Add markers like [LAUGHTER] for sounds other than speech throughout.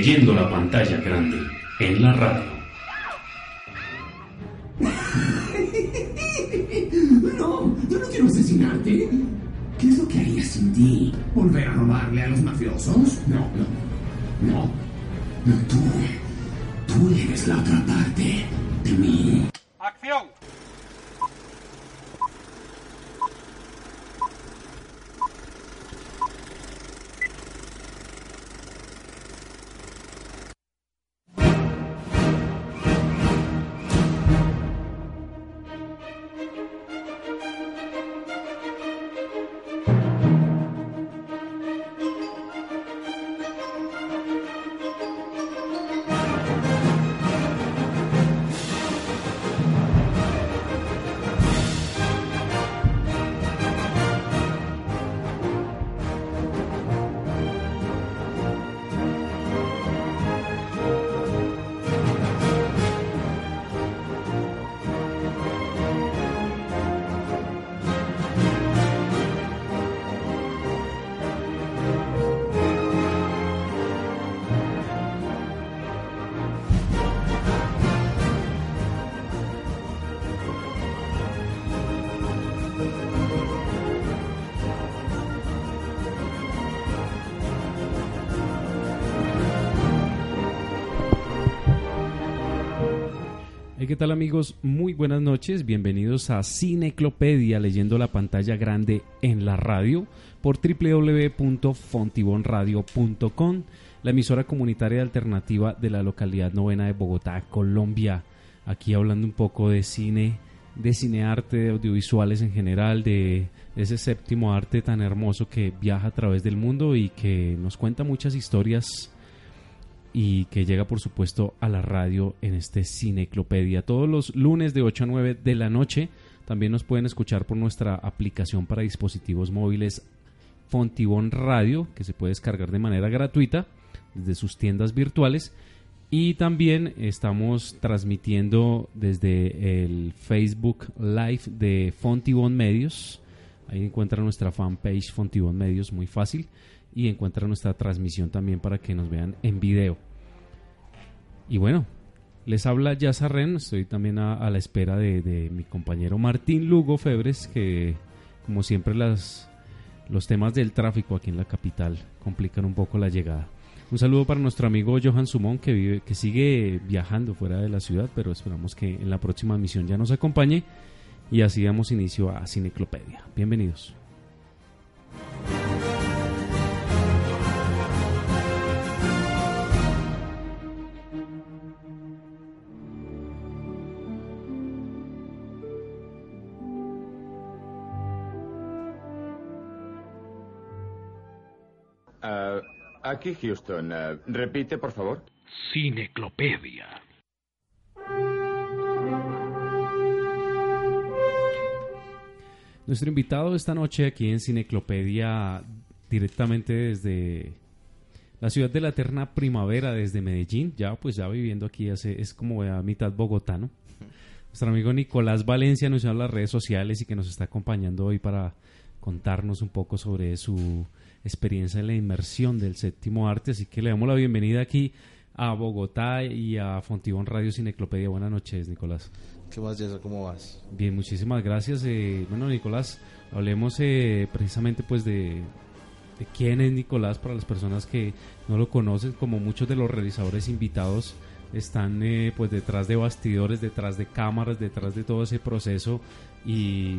leyendo la pantalla grande en la radio. [LAUGHS] No, yo no quiero asesinarte. ¿Qué es lo que haría sin ti? ¿Volver a robarle a los mafiosos? No, no. No. No, tú. Tú eres la otra parte de mí. ¡Acción! ¿Qué tal amigos? Muy buenas noches, bienvenidos a Cineclopedia leyendo la pantalla grande en la radio por www.fontibonradio.com, la emisora comunitaria alternativa de la localidad novena de Bogotá, Colombia. Aquí hablando un poco de cine, de cinearte, de audiovisuales en general, de, ese séptimo arte tan hermoso que viaja a través del mundo y que nos cuenta muchas historias y que llega por supuesto a la radio en este Cineclopedia todos los lunes de 8 a 9 de la noche. También nos pueden escuchar por nuestra aplicación para dispositivos móviles Fontibón Radio, que se puede descargar de manera gratuita desde sus tiendas virtuales. Y también estamos transmitiendo desde el Facebook Live de Fontibón Medios. Ahí encuentran nuestra fanpage Fontibón Medios, muy fácil y encuentran nuestra transmisión también para que nos vean en video. Y bueno, les habla Yazarren, estoy también a, a la espera de, de, mi compañero Martín Lugo Febres, que como siempre las, los temas del tráfico aquí en la capital complican un poco la llegada. Un saludo para nuestro amigo Johan Sumón que, vive, que sigue viajando fuera de la ciudad, pero esperamos que en la próxima misión ya nos acompañe y así damos inicio a Cineclopedia. Bienvenidos. Uh, aquí Houston. Uh, repite, por favor. Cineclopedia. Nuestro invitado esta noche aquí en Cineclopedia, directamente desde la ciudad de la eterna primavera, desde Medellín, ya pues ya viviendo aquí, hace, es como a mitad bogotano. [LAUGHS] Nuestro amigo Nicolás Valencia nos llama las redes sociales y que nos está acompañando hoy para contarnos un poco sobre su experiencia en la inmersión del séptimo arte. Así que le damos la bienvenida aquí a Bogotá y a Fontibón Radio Cineclopedia. Buenas noches, Nicolás. ¿Qué más, Jessa? ¿Cómo vas? Bien, muchísimas gracias. Eh, bueno, Nicolás, hablemos eh, precisamente pues de, de quién es Nicolás para las personas que no lo conocen, como muchos de los realizadores invitados están eh, pues detrás de bastidores, detrás de cámaras, detrás de todo ese proceso y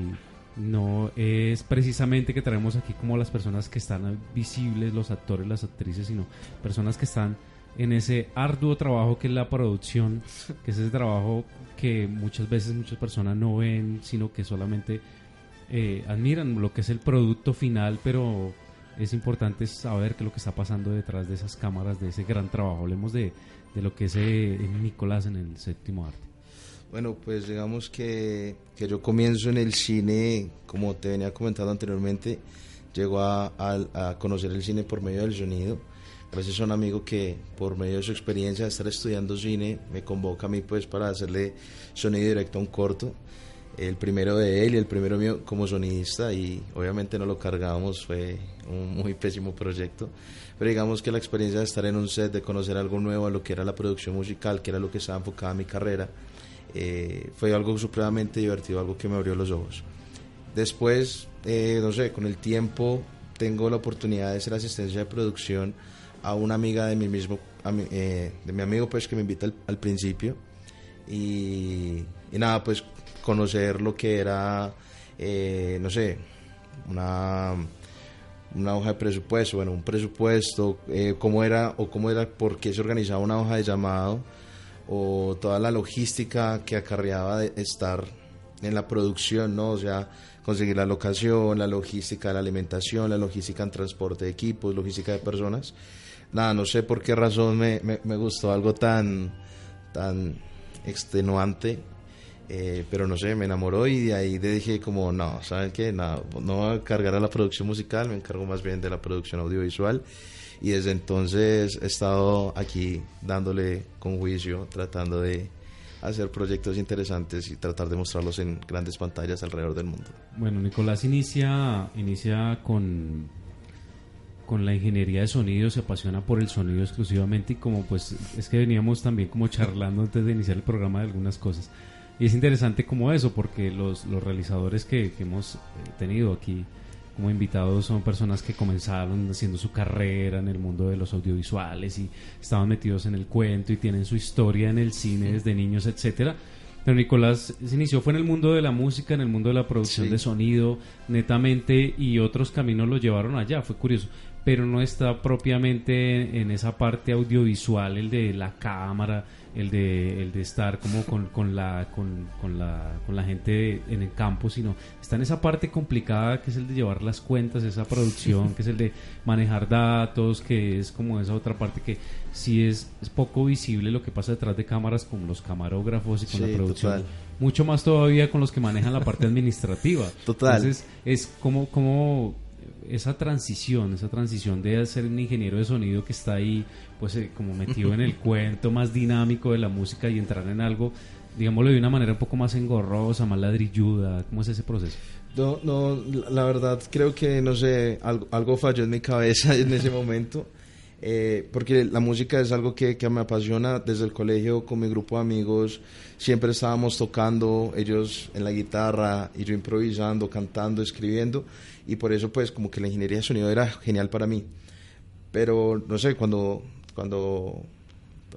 no es precisamente que traemos aquí como las personas que están visibles, los actores, las actrices, sino personas que están en ese arduo trabajo que es la producción, que es ese trabajo que muchas veces muchas personas no ven, sino que solamente eh, admiran lo que es el producto final, pero es importante saber qué es lo que está pasando detrás de esas cámaras, de ese gran trabajo. Hablemos de, de lo que es eh, Nicolás en el séptimo arte. Bueno, pues digamos que, que, yo comienzo en el cine, como te venía comentando anteriormente, llego a, a, a, conocer el cine por medio del sonido. Gracias a un amigo que por medio de su experiencia de estar estudiando cine me convoca a mí pues para hacerle sonido directo a un corto. el primero de él y el primero mío como sonidista y obviamente no lo cargábamos, fue un muy pésimo proyecto, pero digamos que la experiencia de estar en un set, de conocer algo nuevo a lo que era la producción musical, que era lo que estaba enfocada en mi carrera, eh, fue algo supremamente divertido, algo que me abrió los ojos. Después, eh, no sé, con el tiempo tengo la oportunidad de hacer asistencia de producción a una amiga de mi mismo, eh, de mi amigo pues que me invita al, principio y, y, nada pues conocer lo que era, eh, no sé, una, una hoja de presupuesto, bueno, un presupuesto, eh, cómo era o cómo era, por qué se organizaba una hoja de llamado o toda la logística que acarreaba de estar en la producción, ¿no? O sea, conseguir la locación, la logística de la alimentación, la logística en transporte de equipos, logística de personas. Nada, no sé por qué razón me, me, gustó algo tan, tan extenuante eh, pero no sé, me enamoró y de ahí dije como, no, ¿saben qué? No, no voy a cargar a la producción musical, me encargo más bien de la producción audiovisual y desde entonces he estado aquí dándole con juicio, tratando de hacer proyectos interesantes y tratar de mostrarlos en grandes pantallas alrededor del mundo. Bueno, Nicolás inicia, inicia con, con la ingeniería de sonido, se apasiona por el sonido exclusivamente y como pues es que veníamos también como charlando antes de iniciar el programa de algunas cosas. Y es interesante como eso, porque los, los realizadores que, hemos eh, tenido aquí como invitados son personas que comenzaron haciendo su carrera en el mundo de los audiovisuales y estaban metidos en el cuento y tienen su historia en el cine desde niños, etcétera. Pero Nicolás se inició fue en el mundo de la música, en el mundo de la producción de sonido, netamente, y otros caminos lo llevaron allá, fue curioso. Pero no está propiamente en esa parte audiovisual, el de la cámara, el de, el de estar como con, con, la, con, con, la, con la gente en el campo, sino está en esa parte complicada que es el de llevar las cuentas, esa producción, [LAUGHS] que es el de manejar datos, que es como esa otra parte que sí es, es poco visible lo que pasa detrás de cámaras con los camarógrafos y con la producción. Mucho más todavía con los que manejan la parte administrativa. [LAUGHS] Total. Entonces es como, como esa transición, esa transición de ser un ingeniero de sonido que está ahí, pues eh, como metido en el [LAUGHS] cuento más dinámico de la música y entrar en algo, digámoslo de una manera un poco más engorrosa, más ladrilluda, ¿cómo es ese proceso? No, no, la verdad creo que, no sé, algo, algo falló en mi cabeza [LAUGHS] en ese momento. Eh, porque la música es algo que, que, me apasiona desde el colegio con mi grupo de amigos siempre estábamos tocando ellos en la guitarra y yo improvisando cantando escribiendo y por eso pues como que la ingeniería de sonido era genial para mí. Pero no sé cuando cuando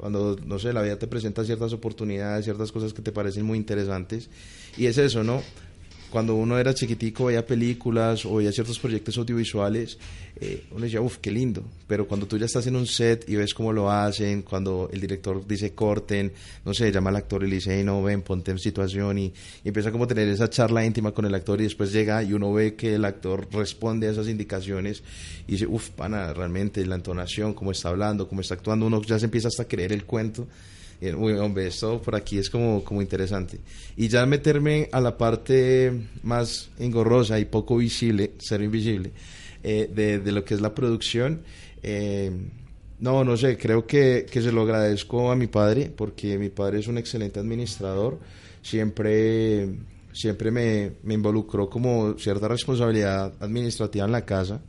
cuando no sé la vida te presenta ciertas oportunidades ciertas cosas que te parecen muy interesantes y es eso no cuando uno era chiquitico veía películas o veía ciertos proyectos audiovisuales, eh, uno decía, uff, qué lindo. Pero cuando tú ya estás en un set y ves cómo lo hacen, cuando el director dice corten, no sé, llama al actor y le dice, no, ven, ponte en situación y, empieza como a tener esa charla íntima con el actor y después llega y uno ve que el actor responde a esas indicaciones y dice, uff, pana, realmente la entonación, cómo está hablando, cómo está actuando, uno ya se empieza hasta a creer el cuento uy, hombre, esto por aquí es como, como interesante. Y ya meterme a la parte más engorrosa y poco visible, ser invisible, eh, de, de, lo que es la producción, eh, no, no sé, creo que, que, se lo agradezco a mi padre, porque mi padre es un excelente administrador, siempre, siempre me, me involucró como cierta responsabilidad administrativa en la casa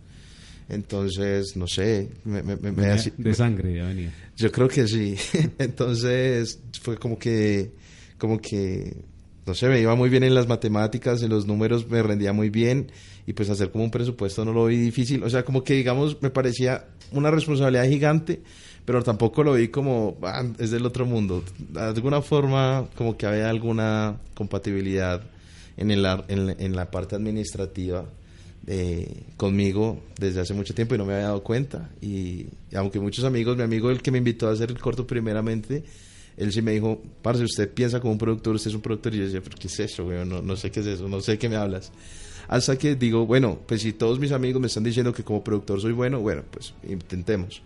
entonces, no sé, me, me, de sangre ya venía. Yo creo que sí. [LAUGHS] Entonces, fue como que, como que, no sé, me iba muy bien en las matemáticas, en los números me rendía muy bien y pues hacer como un presupuesto no lo vi difícil. O sea, como que digamos, me parecía una responsabilidad gigante, pero tampoco lo vi como, ah, es del otro mundo. De alguna forma, como que había alguna compatibilidad en, el, en, en la parte administrativa eh, conmigo desde hace mucho tiempo y no me había dado cuenta. Y, aunque muchos amigos, mi amigo el que me invitó a hacer el corto primeramente, él sí me dijo, parce, usted piensa como un productor, usted es un productor. Y yo decía, ¿pero qué es eso, No, no sé qué es eso, no sé qué me hablas. Hasta que digo, bueno, pues si todos mis amigos me están diciendo que como productor soy bueno, bueno, pues intentemos.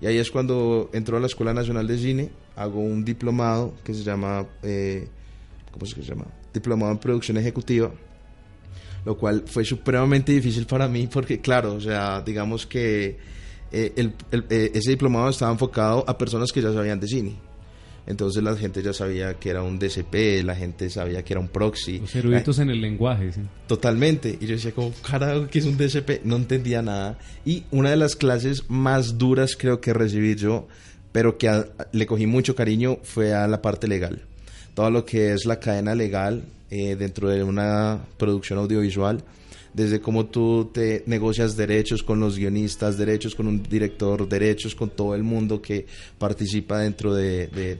Y ahí es cuando entro a la Escuela Nacional de Cine, hago un diplomado que se llama, eh, ¿cómo se llama? Diplomado en Producción Ejecutiva lo cual fue supremamente difícil para mí porque, claro, o sea, digamos que eh, el, eh, ese diplomado estaba enfocado a personas que ya sabían de cine. Entonces la gente ya sabía que era un DCP, la gente sabía que era un proxy. Los eruditos en el lenguaje, sí. Totalmente. Y yo decía como, carajo, ¿qué es un DCP? No entendía nada. Y una de las clases más duras creo que recibí yo, pero que a- le cogí mucho cariño, fue a la parte legal. Todo lo que es la cadena legal eh, dentro de una producción audiovisual, desde cómo tú te negocias derechos con los guionistas, derechos con un director, derechos con todo el mundo que participa dentro de, de-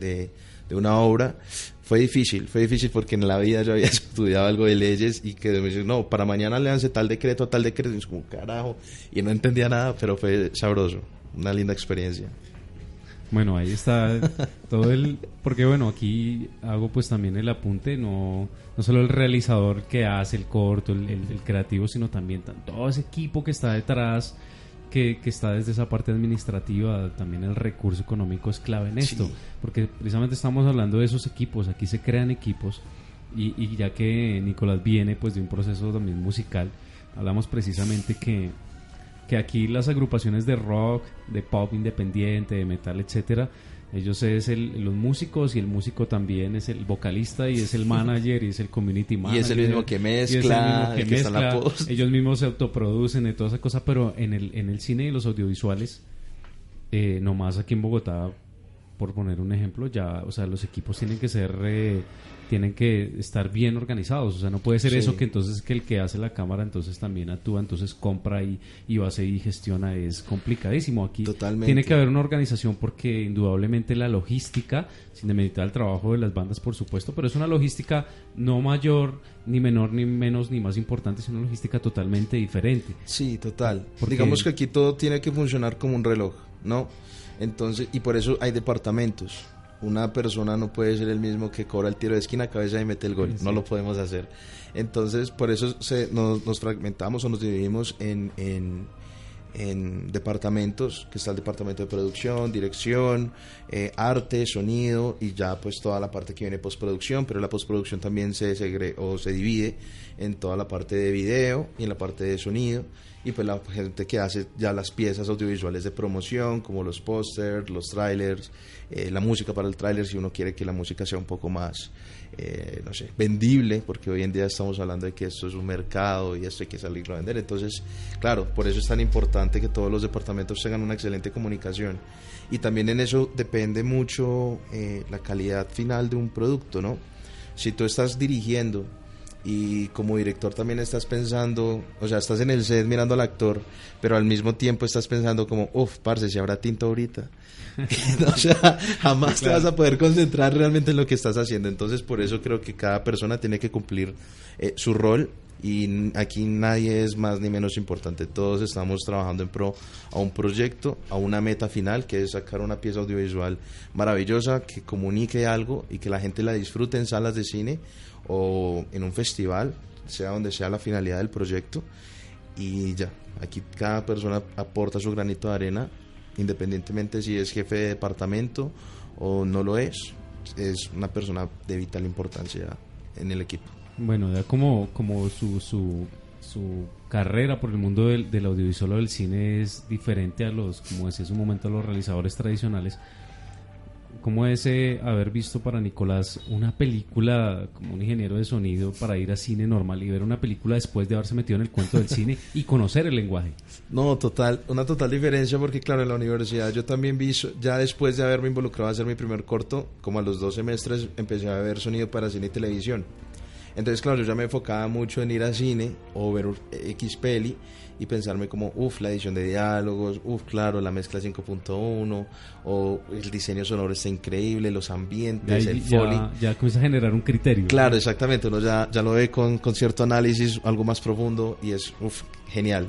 una obra. Fue difícil, fue difícil porque en la vida yo había [LAUGHS] estudiado algo de leyes y que me dicen, no, para mañana le tal decreto, tal decreto, y es como carajo, y no entendía nada, pero fue sabroso, una linda experiencia. Bueno, ahí está todo el... Porque bueno, aquí hago pues también el apunte, no, no solo el realizador que hace el corto, el, el- el creativo, sino también todo ese equipo que está detrás, que, que está desde esa parte administrativa, también el recurso económico es clave en esto, Sí. porque precisamente estamos hablando de esos equipos, aquí se crean equipos y, y ya que Nicolás viene pues de un proceso también musical, hablamos precisamente que que aquí las agrupaciones de rock, de pop independiente, de metal, etcétera, ellos es el, los músicos y el músico también es el vocalista y es el manager y es el community manager. es el mismo que y es el mezcla, mismo que el que está en la mezcla, post. Ellos mismos se autoproducen y toda esa cosa, pero en el, en el cine y los audiovisuales, eh, nomás aquí en Bogotá, por poner un ejemplo, ya, o sea, los equipos tienen que ser, eh, tienen que estar bien organizados, o sea, no puede ser Sí. eso que entonces que el que hace la cámara entonces también actúa, entonces compra y, y hace y gestiona, es complicadísimo. Aquí Totalmente. tiene que haber una organización porque indudablemente la logística, sin demeritar el trabajo de las bandas, por supuesto, pero es una logística no mayor, ni menor, ni menos, ni más importante, es una logística totalmente diferente. Sí, total. Porque- Digamos que aquí todo tiene que funcionar como un reloj, ¿no? Entonces, y por eso hay departamentos. Una persona no puede ser el mismo que cobra el tiro de esquina, cabeza y mete el gol. No lo podemos hacer. Entonces, por eso se, nos, nos fragmentamos o nos dividimos en, en, en departamentos, que está el departamento de producción, dirección, eh, arte, sonido y ya pues toda la parte que viene postproducción, pero la postproducción también se segre o se divide en toda la parte de video y en la parte de sonido y pues la gente que hace ya las piezas audiovisuales de promoción como los pósters, los trailers, eh, la música para el tráiler si uno quiere que la música sea un poco más, eh, no sé, vendible, porque hoy en día estamos hablando de que esto es un mercado y esto hay que salirlo a vender. Entonces, claro, por eso es tan importante que todos los departamentos tengan una excelente comunicación. Y también en eso depende mucho eh, la calidad final de un producto, ¿no? Si tú estás dirigiendo y como director también estás pensando, o sea, estás en el set mirando al actor, pero al mismo tiempo estás pensando como, uff, parce, si habrá tinta ahorita. [LAUGHS] o sea, jamás te vas a poder concentrar realmente en lo que estás haciendo. Entonces, por eso creo que cada persona tiene que cumplir eh, su rol y aquí nadie es más ni menos importante. Todos estamos trabajando en pro a un proyecto, a una meta final, que es sacar una pieza audiovisual maravillosa que comunique algo y que la gente la disfrute en salas de cine o en un festival, sea donde sea la finalidad del proyecto. Y ya, aquí cada persona aporta su granito de arena, independientemente si es jefe de departamento o no lo es. Es una persona de vital importancia en el equipo. Bueno, ya como, como su, su, su carrera por el mundo del, del audiovisual o del cine es diferente a los, como decía hace un momento, a los realizadores tradicionales. ¿Cómo es eh, haber visto para Nicolás una película como un ingeniero de sonido para ir a cine normal y ver una película después de haberse metido en el cuento del cine [LAUGHS] y conocer el lenguaje? No, total, una total diferencia porque claro, en la universidad yo también vi, ya después de haberme involucrado a hacer mi primer corto, como a los dos semestres empecé a ver sonido para cine y televisión. Entonces, claro, yo ya me enfocaba mucho en ir al cine o ver X peli y pensarme como, uff, la edición de diálogos, uff, claro, la mezcla 5.1, o el diseño sonoro está increíble, los ambientes, el foley. ya, ya comienza a generar un criterio. Claro, exactamente, uno ya, ya lo ve con, con cierto análisis, algo más profundo y es uf, genial.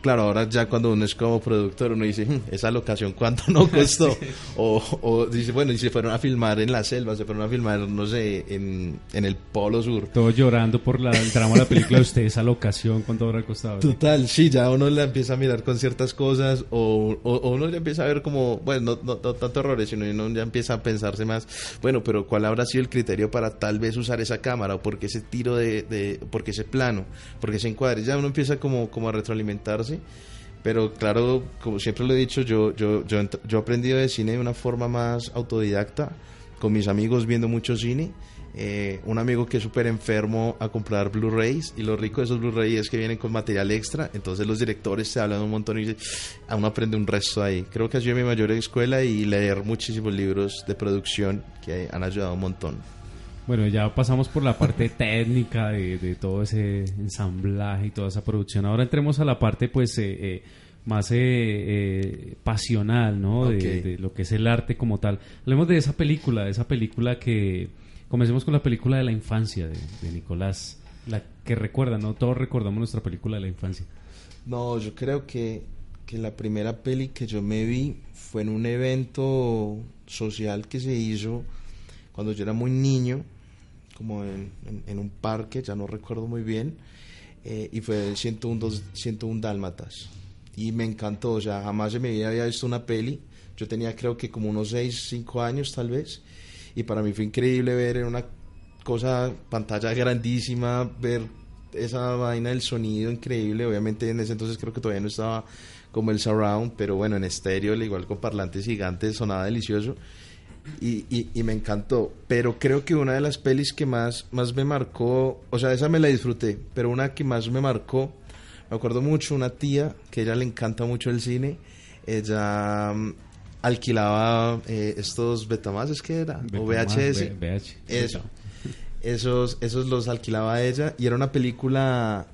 Claro, ahora ya cuando uno es como productor, uno dice, "Hmm, esa locación, ¿cuánto no [LAUGHS] costó? o, o dice, bueno, y se fueron a filmar en la selva, se fueron a filmar, no sé, en, en el Polo Sur. Todo llorando por la, el drama de la película de usted, esa locación, ¿cuánto habrá costado? Total, sí, ya uno la empieza a mirar con ciertas cosas o, o- o uno ya empieza a ver como, bueno, no, no- no tanto errores, sino uno ya empieza a pensarse más, bueno, pero ¿cuál habrá sido el criterio para tal vez usar esa cámara o por qué ese tiro de, de por qué ese plano, por qué ese encuadre? Ya uno empieza como, como a retroalimentarse. Pero claro, como siempre lo he dicho, yo, yo, yo, yo he aprendido de cine de una forma más autodidacta con mis amigos viendo mucho cine. Eh, un amigo que es súper enfermo a comprar Blu-rays y lo rico de esos Blu-rays es que vienen con material extra, entonces los directores se hablan un montón y dicen, a uno aprende un resto ahí. Creo que ha sido mi mayor escuela y leer muchísimos libros de producción que han ayudado un montón. Bueno, ya pasamos por la parte [LAUGHS] técnica de, de, todo ese ensamblaje y toda esa producción. Ahora entremos a la parte, pues, eh, eh, más eh, eh, pasional, ¿no? De lo que es el arte como tal. Hablemos de esa película, de esa película que... Comencemos con la película de la infancia de, de Nicolás. La que recuerda, ¿no? Todos recordamos nuestra película de la infancia. No, yo creo que, que la primera peli que yo me vi fue en un evento social que se hizo cuando yo era muy niño, como en, un parque, ya no recuerdo muy bien, eh, y fue el 101, dos- 101 Dálmatas. Y me encantó, o sea, jamás en mi vida había visto una peli. Yo tenía creo que como unos 6, 5 años tal vez, y para mí fue increíble ver en una cosa, pantalla grandísima, ver esa vaina del sonido increíble. Obviamente en ese entonces creo que todavía no estaba como el surround, pero bueno, en estéreo, al igual con parlantes gigantes, sonaba delicioso. Y, y- y me encantó. Pero creo que una de las pelis que más, más me marcó, o sea, esa me la disfruté, pero una que más me marcó, me acuerdo mucho, una tía que a ella le encanta mucho el cine, ella mm, alquilaba eh, estos Betamax, ¿es que era? o VHS. V- VH. Eso. Esos, esos los alquilaba ella y era una película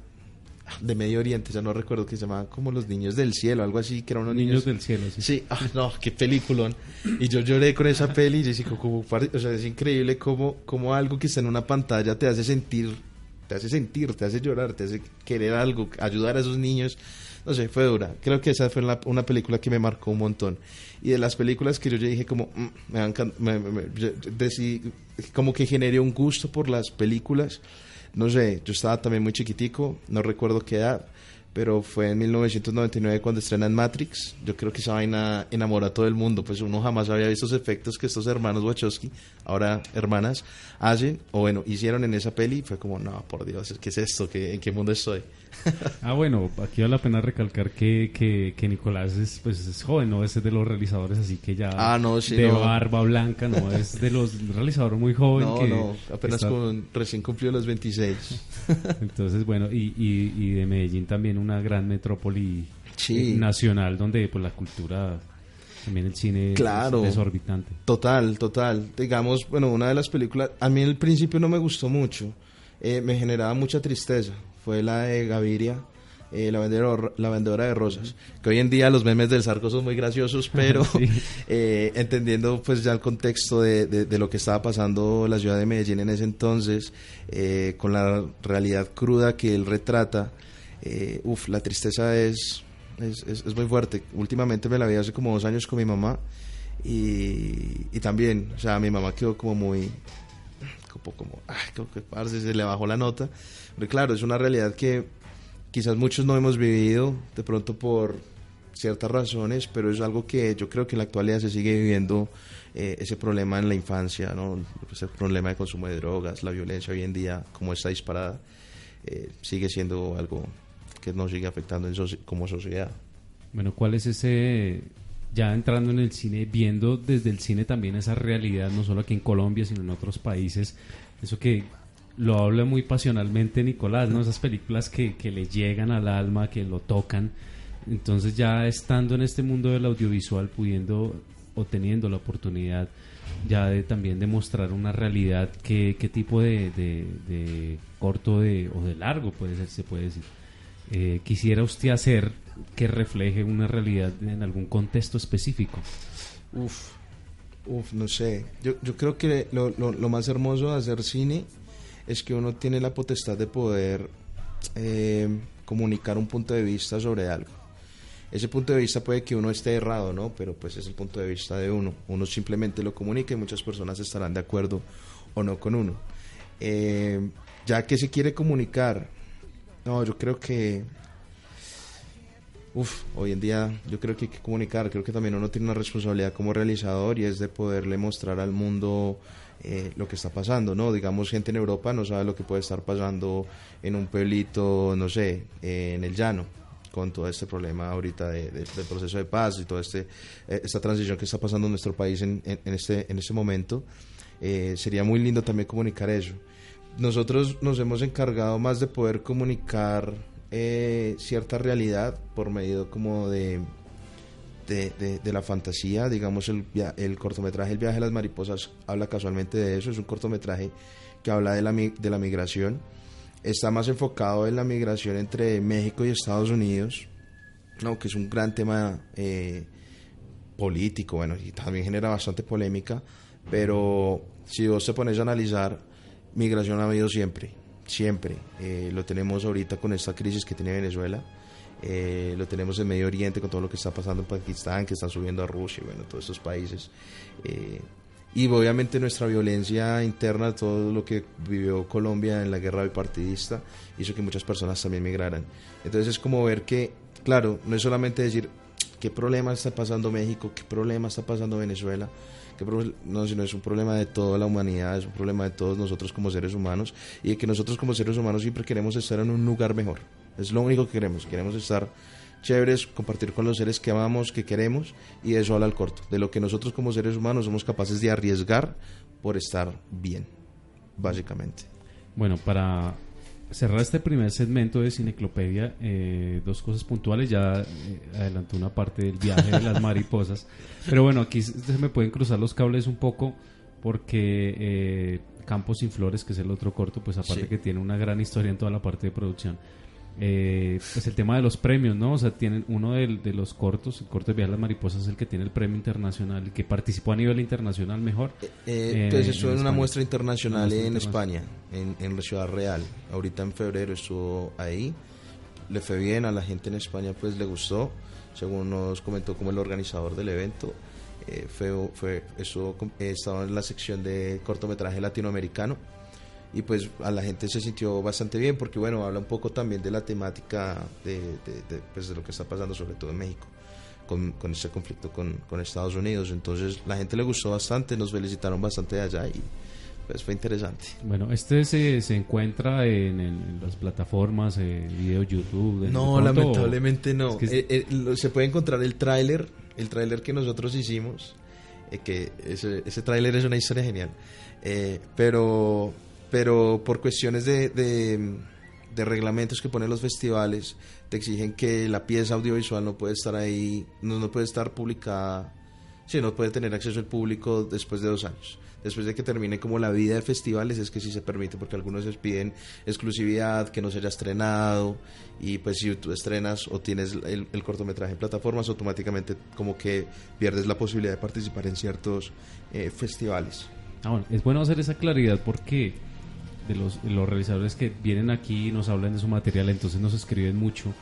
de Medio Oriente, ya no recuerdo que se llamaba como Los Niños del Cielo, algo así, que eran unos Niños niños, del cielo, sí. Sí, ah, no, qué peliculón. Y yo lloré con esa peli y yo decía, como, o sea, es increíble cómo, cómo algo que está en una pantalla te hace sentir, te hace sentir, te hace llorar, te hace querer algo, ayudar a esos niños. No sé, fue dura. Creo que esa fue la- una película que me marcó un montón. Y de las películas que yo ya dije como, mm, me yo como que generé un gusto por las películas. No sé, yo estaba también muy chiquitico, no recuerdo qué edad, pero fue en 1999 cuando estrenan Matrix. Yo creo que esa vaina enamora a todo el mundo, pues uno jamás había visto esos efectos que estos hermanos Wachowski, ahora hermanas, hacen, o bueno, hicieron en esa peli. Fue como, no, por Dios, ¿qué es esto? ¿Qué, ¿En qué mundo estoy? Ah, bueno, aquí vale la pena recalcar que, que, que Nicolás es, pues, es joven, no es de los realizadores así que ya Ah, no, sí, de no. barba blanca, no, es de los realizadores muy joven No, que no, apenas está- con, recién cumplió los 26. [LAUGHS] Entonces, bueno, y, y, y de Medellín también una gran metrópoli Sí. eh, nacional donde pues la cultura, también el cine Claro. es desorbitante. Total, total. Digamos, bueno, una de las películas, a mí al principio no me gustó mucho, eh, me generaba mucha tristeza, fue la de Gaviria, eh, la, vendedora, la vendedora de rosas, que hoy en día los memes del Zarco son muy graciosos, pero [LAUGHS] Sí. [LAUGHS] eh, entendiendo pues ya el contexto de, de- de lo que estaba pasando la ciudad de Medellín en ese entonces, eh, con la realidad cruda que él retrata, eh, uf, la tristeza es, es, es- es muy fuerte. Últimamente me la vi hace como dos años con mi mamá y, y también, o sea, mi mamá quedó como muy, como, como, ay, como que parce, se le bajó la nota. Pero claro, es una realidad que quizás muchos no hemos vivido, de pronto por ciertas razones, pero es algo que yo creo que en la actualidad se sigue viviendo eh, ese problema en la infancia, ¿no? ese problema de consumo de drogas, la violencia hoy en día, como está disparada, eh, sigue siendo algo que nos sigue afectando en soci- como sociedad. Bueno, ¿cuál es ese, ya entrando en el cine, viendo desde el cine también esa realidad, no solo aquí en Colombia, sino en otros países, eso que lo habla muy pasionalmente Nicolás, ¿no? Esas películas que, que le llegan al alma, que lo tocan. Entonces ya estando en este mundo del audiovisual, pudiendo o teniendo la oportunidad ya de también demostrar una realidad, ¿qué, qué tipo de, de- corto de, o de largo puede ser, se puede decir? eh, quisiera usted hacer que refleje una realidad en algún contexto específico? Uf, uf, no sé. Yo, yo creo que lo, lo- lo más hermoso de hacer cine es que uno tiene la potestad de poder eh, comunicar un punto de vista sobre algo. Ese punto de vista puede que uno esté errado, ¿no? Pero pues es el punto de vista de uno. Uno simplemente lo comunica y muchas personas estarán de acuerdo o no con uno. Eh, ya que se quiere comunicar, no, yo creo que Uf, hoy en día yo creo que hay que comunicar, creo que también uno tiene una responsabilidad como realizador y es de poderle mostrar al mundo eh, lo que está pasando, ¿no? Digamos, gente en Europa no sabe lo que puede estar pasando en un pueblito, no sé, eh, en el llano, con todo este problema ahorita de, del proceso de paz y toda este, eh, esta transición que está pasando en nuestro país en, en, este, en este momento. Eh, sería muy lindo también comunicar eso. Nosotros nos hemos encargado más de poder comunicar eh, cierta realidad por medio como de, de, la fantasía, digamos el, el cortometraje El viaje de las mariposas habla casualmente de eso, es un cortometraje que habla de la, de la migración, está más enfocado en la migración entre México y Estados Unidos, no, que es un gran tema eh, político, bueno, y también genera bastante polémica, pero si vos te pones a analizar, migración ha habido siempre, siempre. Eh, lo tenemos ahorita con esta crisis que tiene Venezuela, eh, lo tenemos en Medio Oriente con todo lo que está pasando en Pakistán, que están subiendo a Rusia, bueno, todos estos países. Eh, y obviamente nuestra violencia interna, todo lo que vivió Colombia en la guerra bipartidista, hizo que muchas personas también migraran. Entonces es como ver que, claro, no es solamente decir qué problema está pasando México, qué problema está pasando Venezuela, no, sino es un problema de toda la humanidad, es un problema de todos nosotros como seres humanos y de que nosotros como seres humanos siempre queremos estar en un lugar mejor. Es lo único que queremos, queremos estar chéveres, compartir con los seres que amamos, que queremos y de eso habla el corto, de lo que nosotros como seres humanos somos capaces de arriesgar por estar bien, básicamente. Bueno, para cerrar este primer segmento de Cineclopedia, eh, dos cosas puntuales. Ya eh, adelantó una parte del viaje de las [LAUGHS] mariposas. Pero bueno, aquí se me pueden cruzar los cables un poco porque eh, Campos sin Flores, que es el otro corto, pues aparte que tiene una gran historia en toda la parte de producción eh, pues el tema de los premios, ¿no? O sea, tienen uno de, los cortos, el corto de Viaje a las Mariposas es el que tiene el premio internacional, y que participó a nivel internacional mejor. Eh, eh entonces estuvo en, una muestra internacional en España, en, en Ciudad Real. Ahorita en febrero estuvo ahí, le fue bien, a la gente en España pues le gustó, según nos comentó como el organizador del evento. Eh, fue, fue, estuvo, estaba en la sección de cortometraje latinoamericano y pues a la gente se sintió bastante bien porque bueno, habla un poco también de la temática de, de, pues, de lo que está pasando sobre todo en México con, con este conflicto con, con, Estados Unidos. Entonces la gente le gustó bastante, nos felicitaron bastante de allá y pues fue interesante. Bueno, este se, se encuentra en, las plataformas, eh, video YouTube. No, lamentablemente no. Eh, eh, se puede encontrar el tráiler, el tráiler que nosotros hicimos, que ese, ese tráiler es una historia genial. pero pero por cuestiones de, de, reglamentos que ponen los festivales, te exigen que la pieza audiovisual no puede estar ahí, no, no puede estar publicada, sí, no puede tener acceso al público después de dos años. Después de que termine como la vida de festivales es que sí se permite, porque algunos les piden exclusividad, que no se haya estrenado, y pues si tú estrenas o tienes el, cortometraje en plataformas, automáticamente como que pierdes la posibilidad de participar en ciertos eh, festivales. Ah, bueno, es bueno hacer esa claridad porque de los, los realizadores que vienen aquí y nos hablan de su material, entonces nos escriben mucho.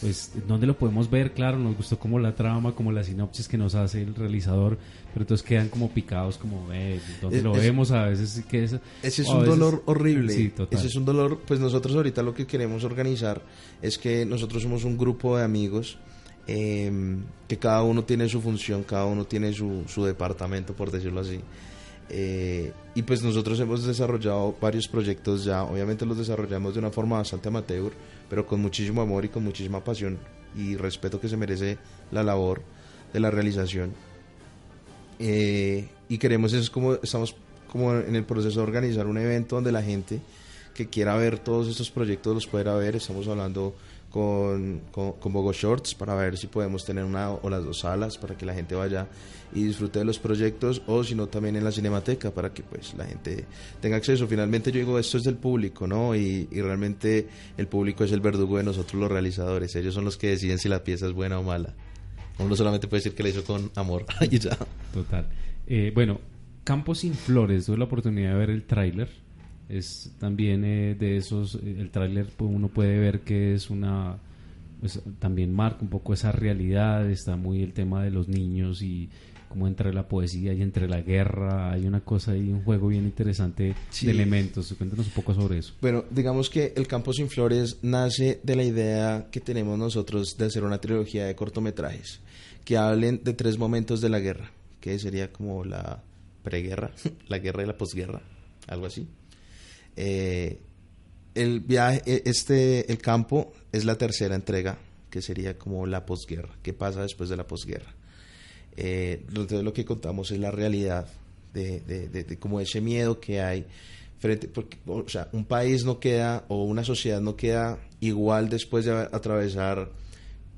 Pues, ¿dónde lo podemos ver? Claro, nos gustó como la trama, como la sinopsis que nos hace el realizador, pero entonces quedan como picados, como, eh, ¿dónde lo vemos? A veces que es... Ese es un dolor horrible. Sí, total. Ese es un dolor, pues nosotros ahorita lo que queremos organizar es que nosotros somos un grupo de amigos em, que cada uno tiene su función, cada uno tiene su, su departamento, por decirlo así. Eh, y pues nosotros hemos desarrollado varios proyectos ya, obviamente los desarrollamos de una forma bastante amateur, pero con muchísimo amor y con muchísima pasión y respeto que se merece la labor de la realización. Eh, y queremos, es como estamos como en el proceso de organizar un evento donde la gente que quiera ver todos estos proyectos los pueda ver. Estamos hablando con, con, Bogo Shorts para ver si podemos tener una o las dos salas para que la gente vaya y disfrute de los proyectos o si no también en la cinemateca para que pues la gente tenga acceso. Finalmente yo digo esto es del público, ¿no? Y, y realmente el público es el verdugo de nosotros los realizadores. Ellos son los que deciden si la pieza es buena o mala. Uno solamente puede decir que la hizo con amor [LAUGHS] y ya. Total. Eh, bueno, Campos sin Flores, tuve la oportunidad de ver el tráiler es también eh, de esos, eh, el tráiler pues, uno puede ver que es una, pues, también marca un poco esa realidad, está muy el tema de los niños y como entre la poesía y entre la guerra, hay una cosa y un juego bien interesante de elementos. Cuéntanos un poco sobre eso. Bueno, digamos que El Campo Sin Flores nace de la idea que tenemos nosotros de hacer una trilogía de cortometrajes que hablen de tres momentos de la guerra, que sería como la preguerra, [LAUGHS] la guerra y la posguerra, algo así. Eh, el viaje, e, este, el campo es la tercera entrega que sería como la posguerra, qué pasa después de la posguerra. Eh, entonces lo que contamos es la realidad de, de, de, como ese miedo que hay frente, porque, o sea, un país no queda o una sociedad no queda igual después de atravesar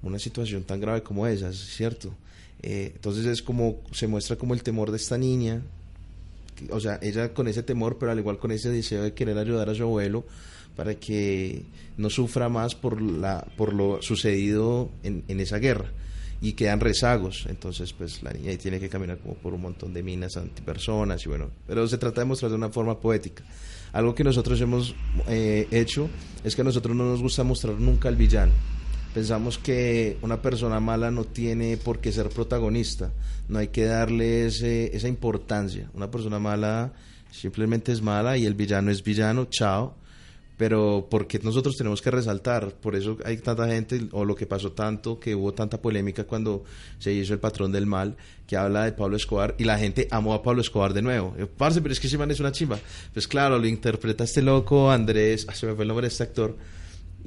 una situación tan grave como esa, ¿cierto? Eh, entonces es como, se muestra como el temor de esta niña, o sea, ella con ese temor, pero al igual con ese deseo de querer ayudar a su abuelo para que no sufra más por, la, por lo sucedido en, en esa guerra y quedan rezagos. Entonces, pues la niña tiene que caminar como por un montón de minas antipersonas y bueno, pero se trata de mostrar de una forma poética. Algo que nosotros hemos eh, hecho es que a nosotros no nos gusta mostrar nunca al villano. Pensamos que una persona mala no tiene por qué ser protagonista, no hay que darle esa importancia. Una persona mala simplemente es mala y el villano es villano, chao pero porque nosotros tenemos que resaltar, por eso hay tanta gente, o lo que pasó tanto, que hubo tanta polémica cuando se hizo el patrón del mal, que habla de Pablo Escobar, y la gente amó a Pablo Escobar de nuevo. Parce, pero es que ese man es una chimba. Pues claro, lo interpreta este loco Andrés, ah, se me fue el nombre de este actor,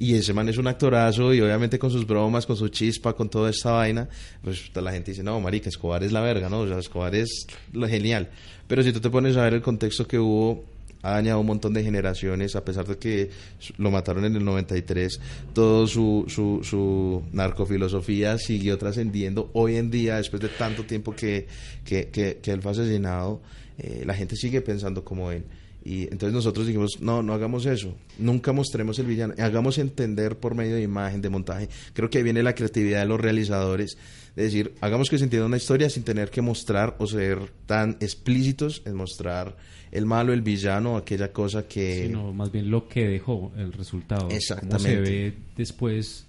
y ese man es un actorazo, y obviamente con sus bromas, con su chispa, con toda esta vaina, pues la gente dice, no, marica, Escobar es la verga, ¿no? O sea, Escobar es lo genial. Pero si tú te pones a ver el contexto que hubo ha dañado un montón de generaciones, a pesar de que lo mataron en el 93, todo su, su, su narcofilosofía siguió trascendiendo. Hoy en día, después de tanto tiempo que, que, que, él fue asesinado, eh, la gente sigue pensando como él. Y entonces nosotros dijimos, no, no hagamos eso, nunca mostremos el villano, hagamos entender por medio de imagen, de montaje. Creo que ahí viene la creatividad de los realizadores, de decir, hagamos que se entienda una historia sin tener que mostrar o ser tan explícitos en mostrar el malo, el villano, aquella cosa que... no, más bien lo que dejó el resultado. Exactamente. Cómo se ve después,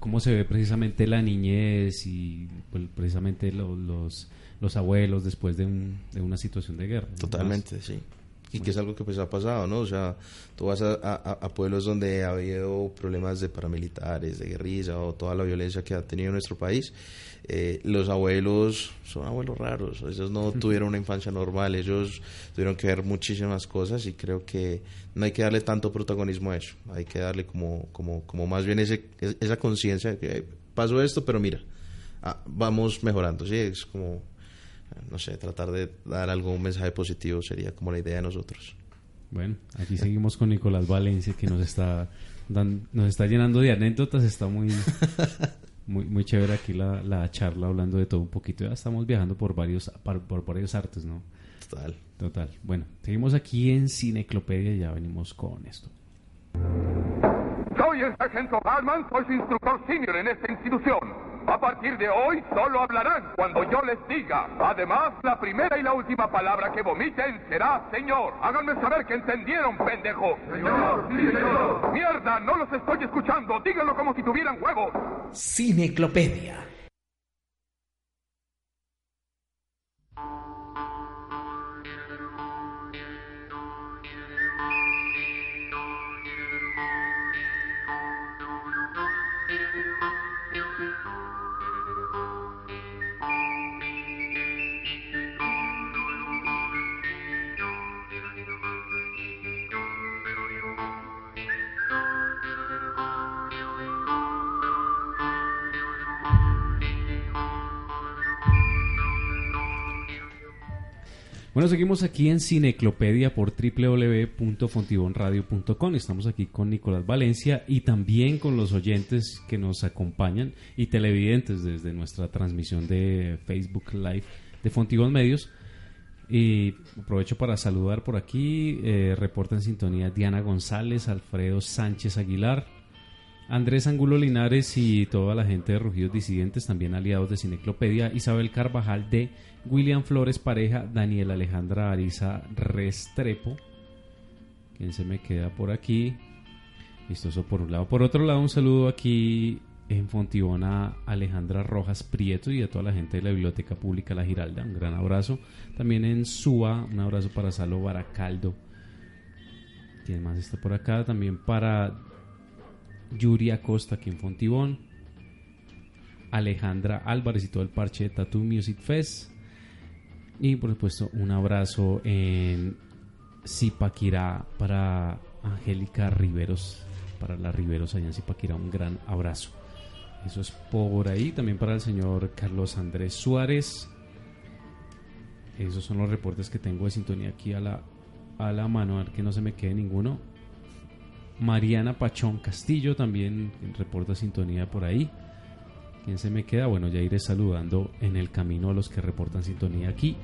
cómo se ve precisamente la niñez y pues, precisamente los, los abuelos después de, un, de una situación de guerra. Totalmente, sí. Y que es algo que pues ha pasado, ¿no? O sea, tú vas a, a, pueblos donde ha habido problemas de paramilitares, de guerrilla o toda la violencia que ha tenido nuestro país. Eh, los abuelos son abuelos raros, ellos no tuvieron una infancia normal, ellos tuvieron que ver muchísimas cosas y creo que no hay que darle tanto protagonismo a eso, hay que darle como, como, como más bien ese, esa conciencia de que pasó esto, pero mira, ah, vamos mejorando, ¿sí? es como, no sé, tratar de dar algún mensaje positivo sería como la idea de nosotros. Bueno, aquí seguimos con Nicolás Valencia que nos está, nos está llenando de anécdotas, está muy... [LAUGHS] muy, muy chévere aquí la, la charla hablando de todo un poquito. Ya estamos viajando por varios, por, varios artes, ¿no? Total. Total. Bueno, seguimos aquí en Cineclopedia y ya venimos con esto. Soy el sargento Batman, soy su instructor senior en esta institución. A partir de hoy solo hablarán cuando yo les diga. Además, la primera y la última palabra que vomiten será señor. Háganme saber que entendieron, pendejo. Señor, sí, señor. Mierda, no los estoy escuchando. Díganlo como si tuvieran huevos. Cineclopedia. Bueno, seguimos aquí en Cineclopedia por www.fontibonradio.com. Estamos aquí con Nicolás Valencia y también con los oyentes que nos acompañan y televidentes desde nuestra transmisión de Facebook Live de Fontibón Medios. Y aprovecho para saludar por aquí. Eh, reporta en sintonía Diana González, Alfredo Sánchez Aguilar, Andrés Angulo Linares y toda la gente de Rugidos Disidentes, también aliados de Cineclopedia, Isabel Carvajal de William Flores Pareja, Daniel Alejandra Ariza Restrepo. ¿Quién se me queda por aquí? Vistoso por un lado. Por otro lado, un saludo aquí en Fontibón a Alejandra Rojas Prieto y a toda la gente de la Biblioteca Pública La Giralda. Un gran abrazo. También en Suba, un abrazo para Salo Baracaldo. ¿Quién más está por acá? También para Yuri Acosta en Fontibón. Alejandra Álvarez y todo el parche de Tattoo Music Fest. Y por supuesto, un abrazo en Zipaquirá para Angélica Riveros, para la Riveros allá en Zipaquirá, un gran abrazo. Eso es por ahí. También para el señor Carlos Andrés Suárez. Esos son los reportes que tengo de sintonía aquí a la, a la mano, a ver que no se me quede ninguno. Mariana Pachón Castillo también reporta sintonía por ahí. ¿Quién se me queda? Bueno, ya iré saludando en el camino a los que reportan sintonía aquí.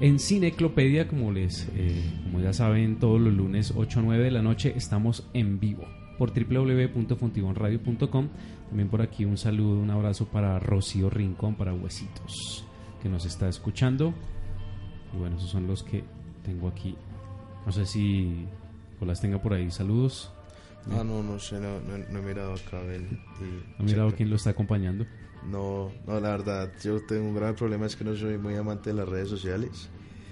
En Cineclopedia, como les, eh, como ya saben, todos los lunes 8 a 9 de la noche estamos en vivo por www.fontibonradio.com. También por aquí un saludo, un abrazo para Rocío Rincón, para Huesitos, que nos está escuchando. Y bueno, esos son los que tengo aquí. No sé si las tenga por ahí. Saludos. Ah, no, no sé, no, no, he mirado acá. El, ¿Ha mirado quién lo está acompañando? No, no, la verdad, yo tengo un gran problema, es que no soy muy amante de las redes sociales.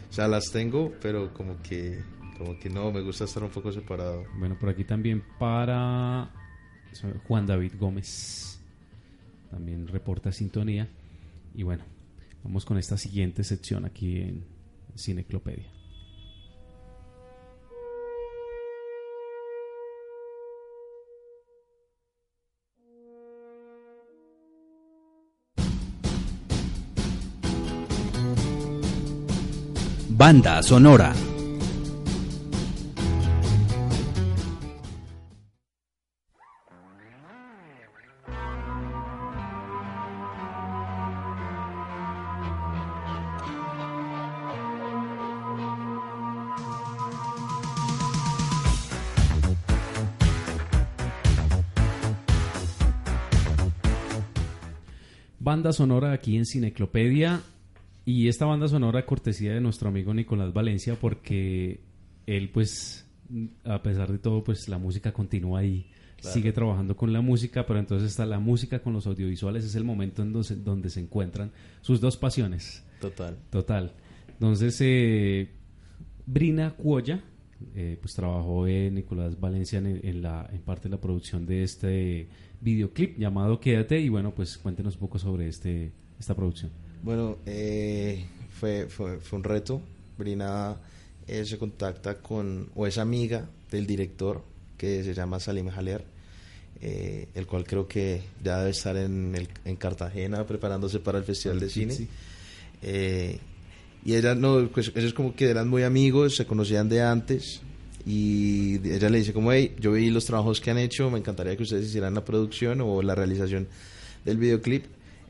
O sea, las tengo, pero como que, como que no, me gusta estar un poco separado. Bueno, por aquí también para Juan David Gómez. También reporta sintonía. Y bueno, vamos con esta siguiente sección aquí en Cineclopedia. Banda sonora. Banda sonora aquí en Cineclopedia y esta banda sonora cortesía de nuestro amigo Nicolás Valencia porque él pues a pesar de todo pues la música continúa ahí. Sigue trabajando con la música, pero entonces está la música con los audiovisuales, es el momento en donde, donde se encuentran sus dos pasiones. Total. Total. Entonces, eh, Brina Cuoya, eh, pues trabajó en Nicolás Valencia en, la, en parte de la producción de este videoclip llamado Quédate y bueno, pues cuéntenos un poco sobre este, esta producción. Bueno, eh, fue, fue, un reto. Brina eh, se contacta con, o es amiga del director que se llama Salim Jaler, eh, el cual creo que ya debe estar en, el, en Cartagena preparándose para el Festival de Cine. y ella, no, pues ellos como que eran muy amigos, se conocían de antes. Y ella le dice como, hey, yo vi los trabajos que han hecho, me encantaría que ustedes hicieran la producción o la realización del videoclip.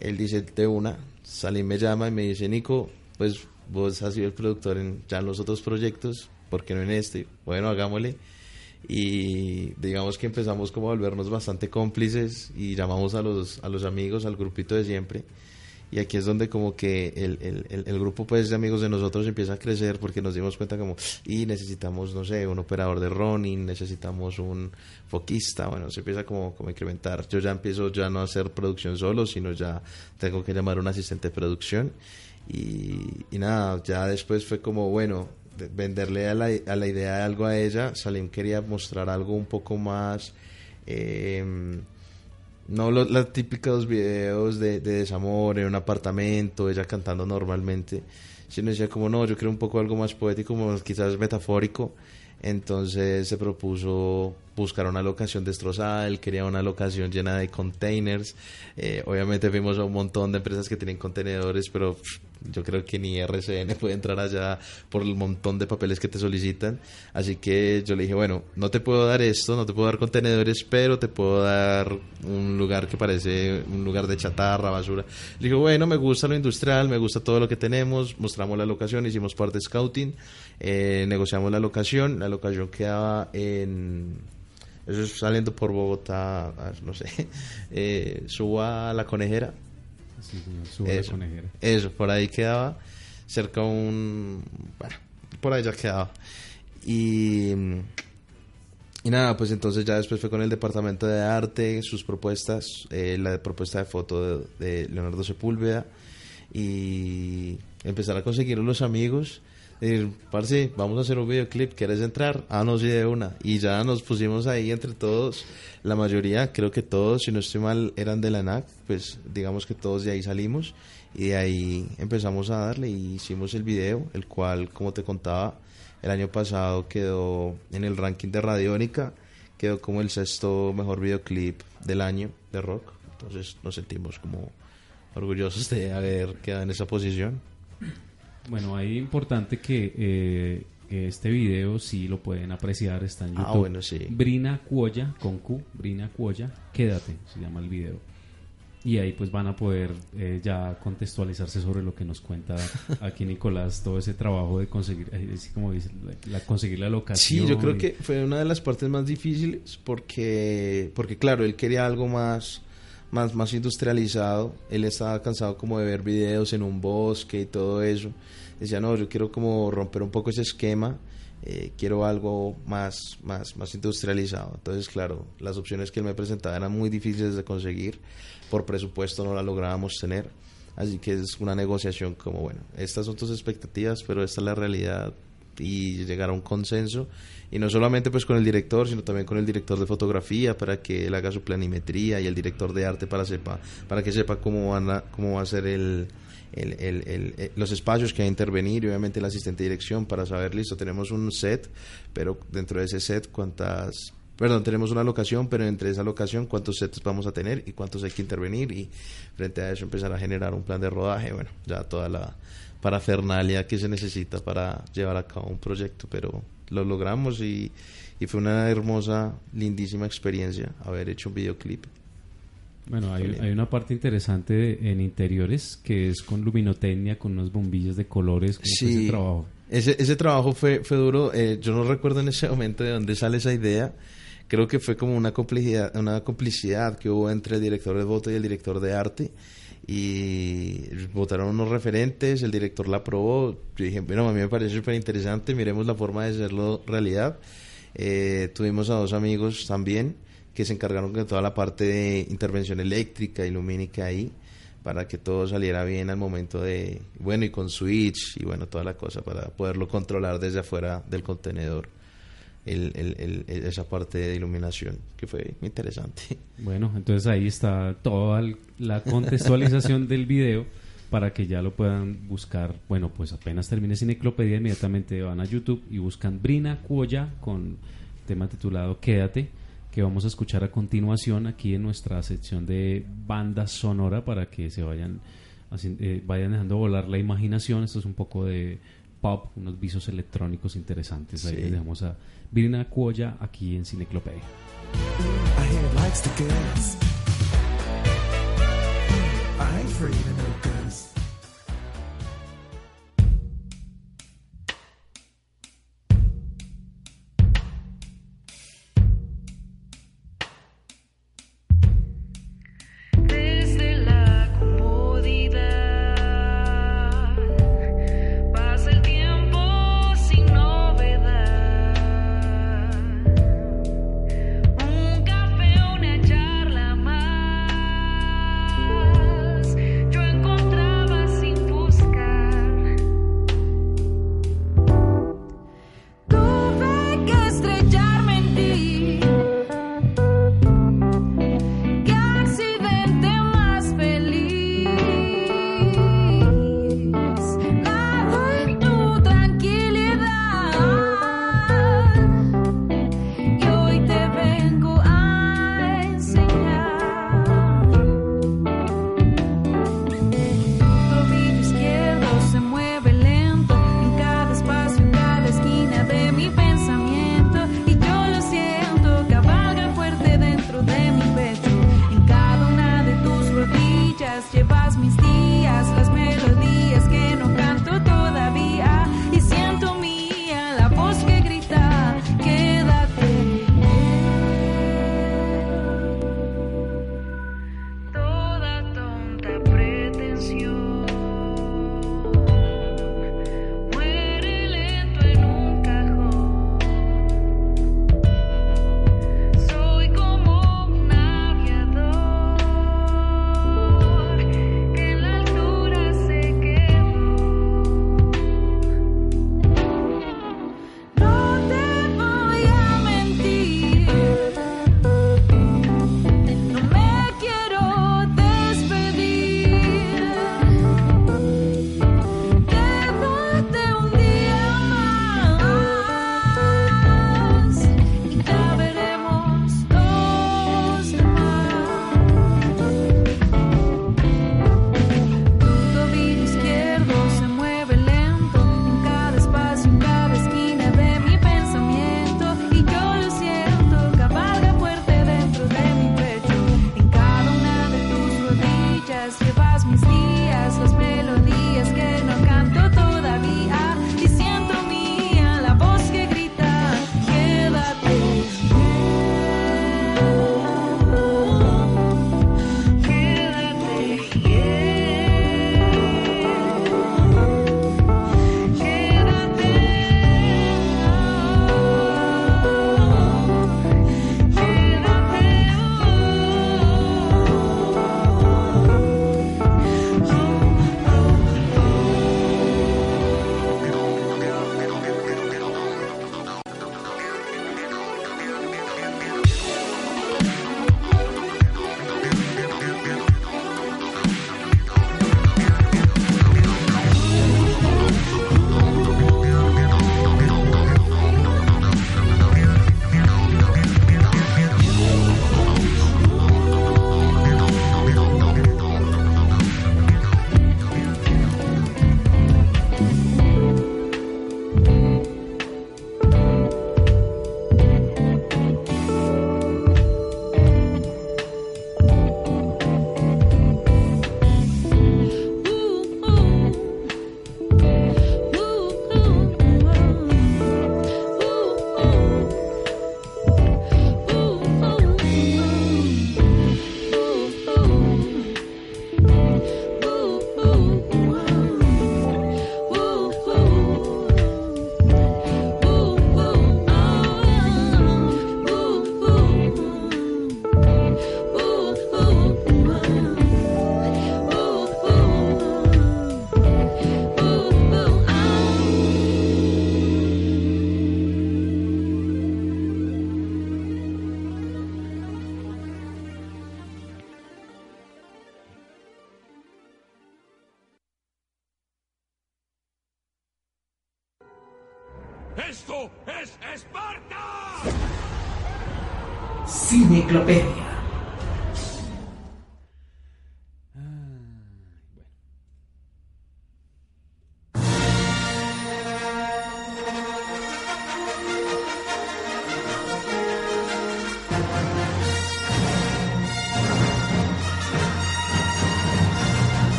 Él dice, de una, Salim me llama y me dice, Nico, pues vos has sido el productor en ya en los otros proyectos, ¿por qué no en este? Bueno, hagámosle. Y digamos que empezamos como a volvernos bastante cómplices y llamamos a los, a los amigos, al grupito de siempre y aquí es donde como que el, el, el, grupo pues de amigos de nosotros empieza a crecer porque nos dimos cuenta como y necesitamos no sé un operador de running necesitamos un foquista bueno se empieza como como a incrementar. Yo ya empiezo ya no a hacer producción solo sino ya tengo que llamar a un asistente de producción. Y, nada ya después fue como bueno venderle a la, a la idea de algo a ella Salim quería mostrar algo un poco más eh, no los, típicos videos de, de, desamor en un apartamento, ella cantando normalmente, sino decía como no, yo creo un poco algo más poético, como quizás metafórico. Entonces se propuso buscar una locación destrozada, él quería una locación llena de containers. Eh, obviamente vimos a un montón de empresas que tienen contenedores, pero yo creo que ni RCN puede entrar allá por el montón de papeles que te solicitan. Así que yo le dije, bueno, no te puedo dar esto, no te puedo dar contenedores, pero te puedo dar un lugar que parece un lugar de chatarra, basura. Le dije, bueno, me gusta lo industrial, me gusta todo lo que tenemos, mostramos la locación, hicimos parte de scouting, eh, negociamos la locación, la locación quedaba en eso es saliendo por Bogotá, no sé, [LAUGHS] eh, suba a la conejera. Sí, eso, conejera. Eso, por ahí quedaba, cerca un... Bueno, por ahí ya quedaba. Y, y nada, pues entonces ya después fue con el departamento de arte, sus propuestas, eh, la propuesta de foto de, de Leonardo Sepúlveda y empezar a conseguir los amigos decir, parce, vamos a hacer un videoclip, ¿quieres entrar? Ah, no, sí, de una. Y ya nos pusimos ahí entre todos, la mayoría, creo que todos, si no estoy mal, eran de la NAC, pues digamos que todos de ahí salimos y de ahí empezamos a darle y hicimos el video, el cual, como te contaba, el año pasado quedó en el ranking de Radiónica, quedó como el sexto mejor videoclip del año de rock Entonces nos sentimos como orgullosos de haber quedado en esa posición. Bueno, ahí importante que, eh, este video sí lo pueden apreciar, está en Ah, YouTube. bueno, sí. Brina Cuoya, con Q, Brina Cuoya, quédate, se llama el video. Y ahí pues van a poder eh, ya contextualizarse sobre lo que nos cuenta aquí Nicolás, todo ese trabajo de conseguir, eh, así como dice, la, la- conseguir la locación. Sí, yo creo y- que fue una de las partes más difíciles porque, porque claro, él quería algo más, más, más industrializado. Él estaba cansado como de ver videos en un bosque y todo eso. Decía, no, yo quiero como romper un poco ese esquema. eh, quiero algo más, más, más industrializado. Entonces, claro, las opciones que él me presentaba eran muy difíciles de conseguir. Por presupuesto no la lográbamos tener. Así que es una negociación como, bueno, estas son tus expectativas, pero esta es la realidad y llegar a un consenso. Y no solamente pues con el director sino también con el director de fotografía para que él haga su planimetría y el director de arte para sepa para que sepa cómo van a, cómo va a ser el, eh, los espacios que va a intervenir y obviamente el asistente de dirección para saber listo tenemos un set pero dentro de ese set cuántas Perdón, tenemos una locación, pero entre esa locación cuántos sets vamos a tener y cuántos hay que intervenir y frente a eso empezar a generar un plan de rodaje, bueno, ya toda la parafernalia que se necesita para llevar a cabo un proyecto, pero lo logramos y, y fue una hermosa, lindísima experiencia haber hecho un videoclip. Bueno, hay, hay una parte interesante en interiores que es con luminotecnia, con unos bombillos de colores, que ese trabajo. Ese, ese trabajo fue, fue duro. eh, yo no recuerdo en ese momento de dónde sale esa idea. Creo que fue como una complicidad, una complicidad que hubo entre el director de foto y el director de arte. Y votaron unos referentes, el director la aprobó. Yo dije, bueno, a mí me parece súper interesante, miremos la forma de hacerlo realidad. Eh, tuvimos a dos amigos también que se encargaron de toda la parte de intervención eléctrica y lumínica ahí para que todo saliera bien al momento de, bueno, y con switch y bueno, toda la cosa para poderlo controlar desde afuera del contenedor, el, esa parte de iluminación, que fue interesante. Bueno, entonces ahí está toda la contextualización del video para que ya lo puedan buscar. Bueno, pues apenas termine Cineclopedia, inmediatamente van a YouTube y buscan Brina Cuoya con tema titulado Quédate, que vamos a escuchar a continuación aquí en nuestra sección de banda sonora para que se vayan, haci- eh, vayan dejando volar la imaginación. Esto es un poco de pop, unos visos electrónicos interesantes. Ahí Sí. les dejamos a Brina Cuoya aquí en Cineclopedia. I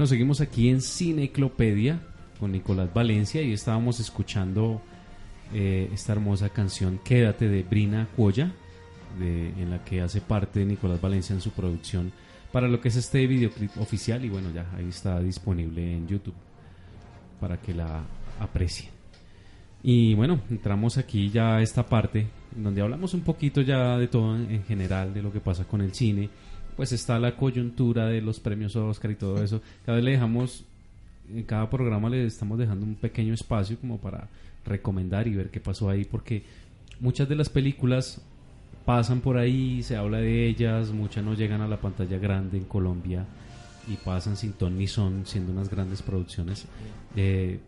Bueno, seguimos aquí en Cineclopedia con Nicolás Valencia y estábamos escuchando eh, esta hermosa canción Quédate de Brina Cuoya, de, en la que hace parte Nicolás Valencia en su producción para lo que es este videoclip oficial y bueno, ya ahí está disponible en YouTube para que la aprecien. Y bueno, entramos aquí ya a esta parte donde hablamos un poquito ya de todo en, en general, de lo que pasa con el cine. Pues está la coyuntura de los premios Oscar y todo eso. Cada vez le dejamos, en cada programa le estamos dejando un pequeño espacio como para recomendar y ver qué pasó ahí, porque muchas de las películas pasan por ahí, se habla de ellas, muchas no llegan a la pantalla grande en Colombia y pasan sin ton ni son, siendo unas grandes producciones. Eh,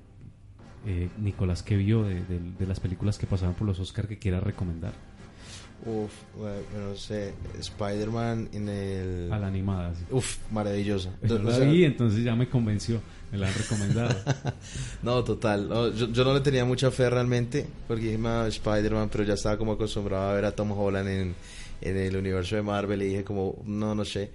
eh, Nicolás, ¿qué vio de, de- de las películas que pasaban por los Oscar que quiera recomendar? Uf, bueno, no sé, Spider-Man en el... A la animada. sí. Uf, maravillosa. Yo O la vi, entonces ya me convenció, me la han recomendado. [LAUGHS] no, total. no, yo, yo no le tenía mucha fe realmente, porque dije, "Ma, Spider-Man, pero ya estaba como acostumbrado a ver a Tom Holland en, en el universo de Marvel y dije como, no, no sé.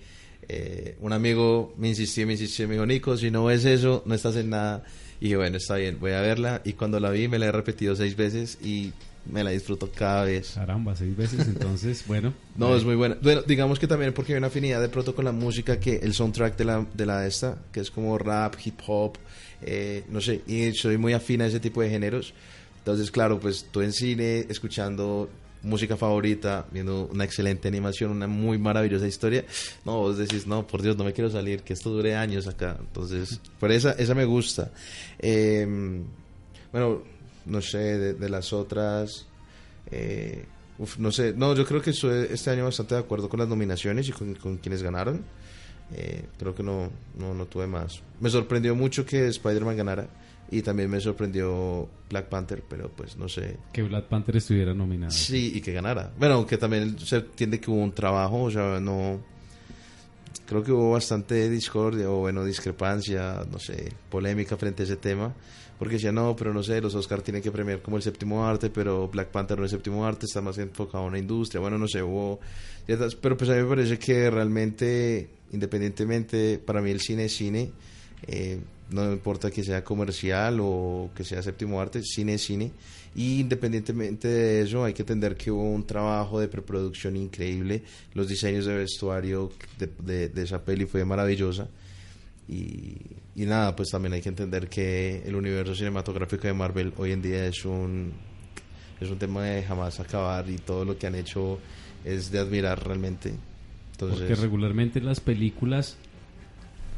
Eh, un amigo me insistió, me insistió, me dijo, Nico, si no ves eso, no estás en nada. Y dije, bueno, está bien, voy a verla. Y cuando la vi, me la he repetido seis veces y me la disfruto cada vez. Caramba, seis veces, entonces, [LAUGHS] bueno. No, es muy buena. Bueno, digamos que también porque hay una afinidad de pronto con la música, que el soundtrack de la, de la esta, que es como rap, hip hop, eh, no sé, y soy muy afín a ese tipo de géneros. Entonces, claro, pues tú en cine, escuchando música favorita, viendo una excelente animación, una muy maravillosa historia, no, vos decís, no, por Dios, no me quiero salir, que esto dure años acá. Entonces, por esa, esa me gusta. Eh, bueno, no sé, de, de las otras... Eh, uf, no sé, no, yo creo que estoy este año bastante de acuerdo con las nominaciones y con, con quienes ganaron. Eh, creo que no, no, no tuve más. Me sorprendió mucho que Spider-Man ganara y también me sorprendió Black Panther, pero pues no sé. Que Black Panther estuviera nominado. Sí, y que ganara. Bueno, aunque también se entiende que hubo un trabajo, o sea, no. Creo que hubo bastante discordia o, bueno, discrepancia, no sé, polémica frente a ese tema. Porque decía, no, pero no sé, los Oscar tienen que premiar como el séptimo arte, pero Black Panther no es séptimo arte, está más enfocado en una industria. Bueno, no sé, hubo. Pero pues a mí me parece que realmente, independientemente, para mí el cine es cine. eh, no importa que sea comercial o que sea séptimo arte, cine es cine. Y independientemente de eso, hay que entender que hubo un trabajo de preproducción increíble. Los diseños de vestuario de, de- de esa peli fue maravillosa. Y, y nada, pues también hay que entender que el universo cinematográfico de Marvel hoy en día es un, es un tema de jamás acabar y todo lo que han hecho es de admirar realmente. Entonces, Porque regularmente las películas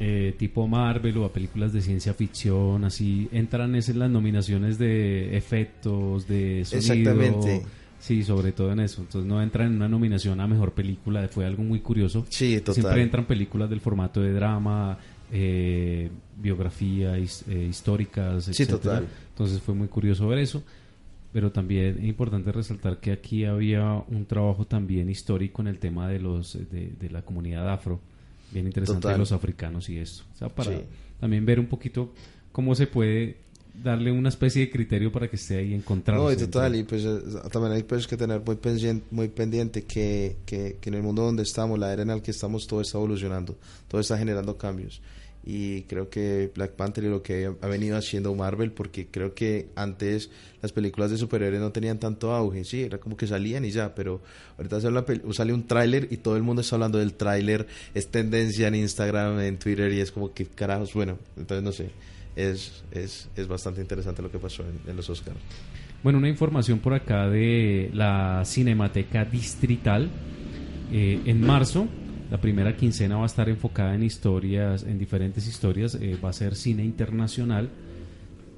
eh, tipo Marvel o a películas de ciencia ficción, así, entran es en las nominaciones de efectos, de sonido. Exactamente. Sí, sobre todo en eso. Entonces no entran en una nominación a mejor película. Fue algo muy curioso. Sí, total. Siempre entran películas del formato de drama, eh, biografía, his- eh, históricas, Sí, etcétera. total. Entonces fue muy curioso ver eso. Pero también es importante resaltar que aquí había un trabajo también histórico en el tema de los de, de la comunidad afro, bien interesante Total. de los africanos y esto. O sea, para Sí. también ver un poquito cómo se puede darle una especie de criterio para que esté ahí encontrarse. No, y total, y pues eh, también hay pues que tener muy pendiente, muy pendiente que, que, que en el mundo donde estamos, la era en la que estamos, todo está evolucionando, todo está generando cambios. Y creo que Black Panther y lo que ha venido haciendo Marvel, porque creo que antes las películas de superhéroes no tenían tanto auge, sí, era como que salían y ya, pero ahorita sale, una sale un tráiler y todo el mundo está hablando del tráiler, es tendencia en Instagram, en Twitter y es como que carajos, bueno, entonces no sé, es, es, es bastante interesante lo que pasó en, en los Oscars. Bueno, una información por acá de la Cinemateca Distrital. Eh, en marzo, la primera quincena va a estar enfocada en historias, en diferentes historias. eh, va a ser cine internacional.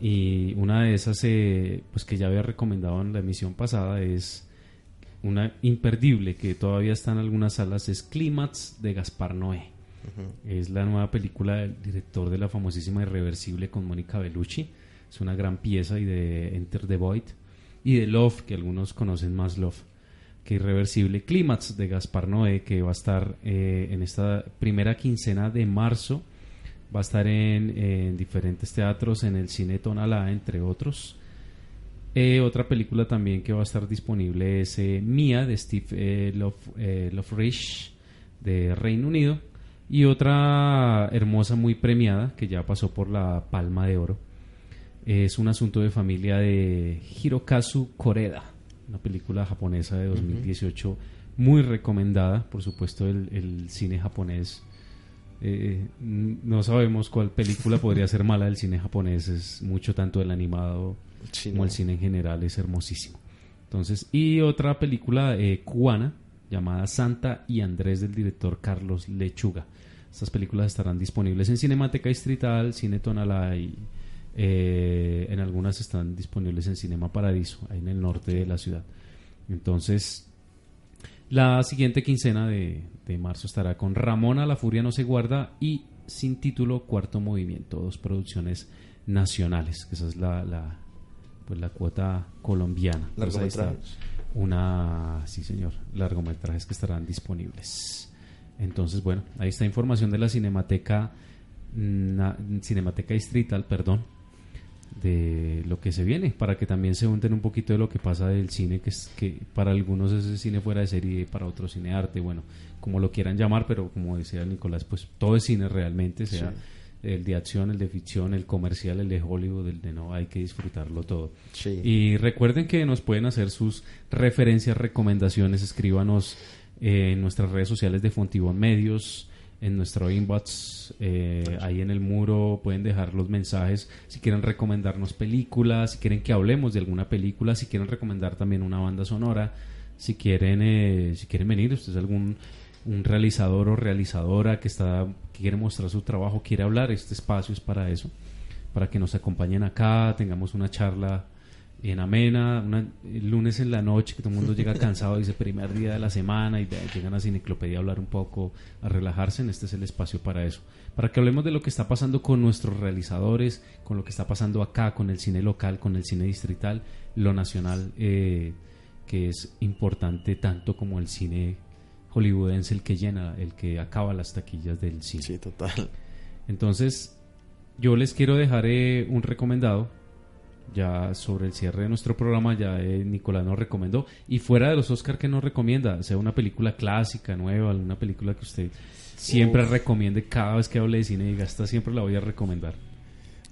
Y una de esas, eh, pues que ya había recomendado en la emisión pasada, es una imperdible que todavía está en algunas salas, es Clímax de Gaspar Noé. Es la nueva película del director de la famosísima Irreversible con Mónica Bellucci. Es una gran pieza y de Enter the Void y de Love, que algunos conocen más Love que Irreversible. Clímax de Gaspar Noé, que va a estar eh, en esta primera quincena de marzo. Va a estar en, en diferentes teatros, en el Cine Tonalá, entre otros. Eh, otra película también que va a estar disponible es eh, Mia de Steve eh, Love, Lofrish de Reino Unido y otra hermosa muy premiada que ya pasó por la Palma de Oro es un asunto de familia de Hirokazu Koreda una película japonesa de 2018 muy recomendada por supuesto el, el cine japonés eh, no sabemos cuál película podría ser mala del cine japonés es mucho tanto el animado como el cine en general es hermosísimo. Entonces, y otra película eh, cubana llamada Santa y Andrés del director Carlos Lechuga. Estas películas estarán disponibles en Cinemateca Distrital, Cine Tonalá y eh, en algunas están disponibles en Cinema Paradiso, ahí en el norte de la ciudad. Entonces, la siguiente quincena de, de marzo estará con Ramona, La Furia no se guarda y sin título Cuarto Movimiento, dos producciones nacionales, que esa es la, la, pues la cuota colombiana. Pues Largometrajes. una, sí señor, largometrajes que estarán disponibles. Entonces, bueno, ahí está información de la Cinemateca, na- Cinemateca Distrital, perdón, de lo que se viene, para que también se unten un poquito de lo que pasa del cine, que es que para algunos es el cine fuera de serie, para otros cine arte, bueno, como lo quieran llamar, pero como decía Nicolás, pues todo es cine realmente, sea el de acción, el de ficción, el comercial, el de Hollywood, el de no, hay que disfrutarlo todo. Sí. Y recuerden que nos pueden hacer sus referencias, recomendaciones, escríbanos eh, en nuestras redes sociales de Fontibón Medios, en nuestro inbox, eh, ahí en el muro pueden dejar los mensajes. Si quieren recomendarnos películas, si quieren que hablemos de alguna película, si quieren recomendar también una banda sonora, si quieren eh, si quieren venir, ustedes algún un realizador o realizadora que está que quiere mostrar su trabajo, quiere hablar, este espacio es para eso, para que nos acompañen acá, tengamos una charla en amena, una, el lunes en la noche que todo el mundo llega cansado, dice primer día de la semana y de- llegan a Cineclopedia a hablar un poco, a relajarse, en este es el espacio para eso, para que hablemos de lo que está pasando con nuestros realizadores, con lo que está pasando acá, con el cine local, con el cine distrital, lo nacional, eh, que es importante tanto como el cine hollywoodense, el que llena, el que acaba las taquillas del cine. Sí, total. Entonces, yo les quiero dejar eh, un recomendado ya sobre el cierre de nuestro programa, ya eh, Nicolás nos recomendó. Y fuera de los Oscar que nos recomienda, sea una película clásica, nueva, alguna película que usted siempre recomiende cada vez que hable de cine, diga, esta siempre la voy a recomendar.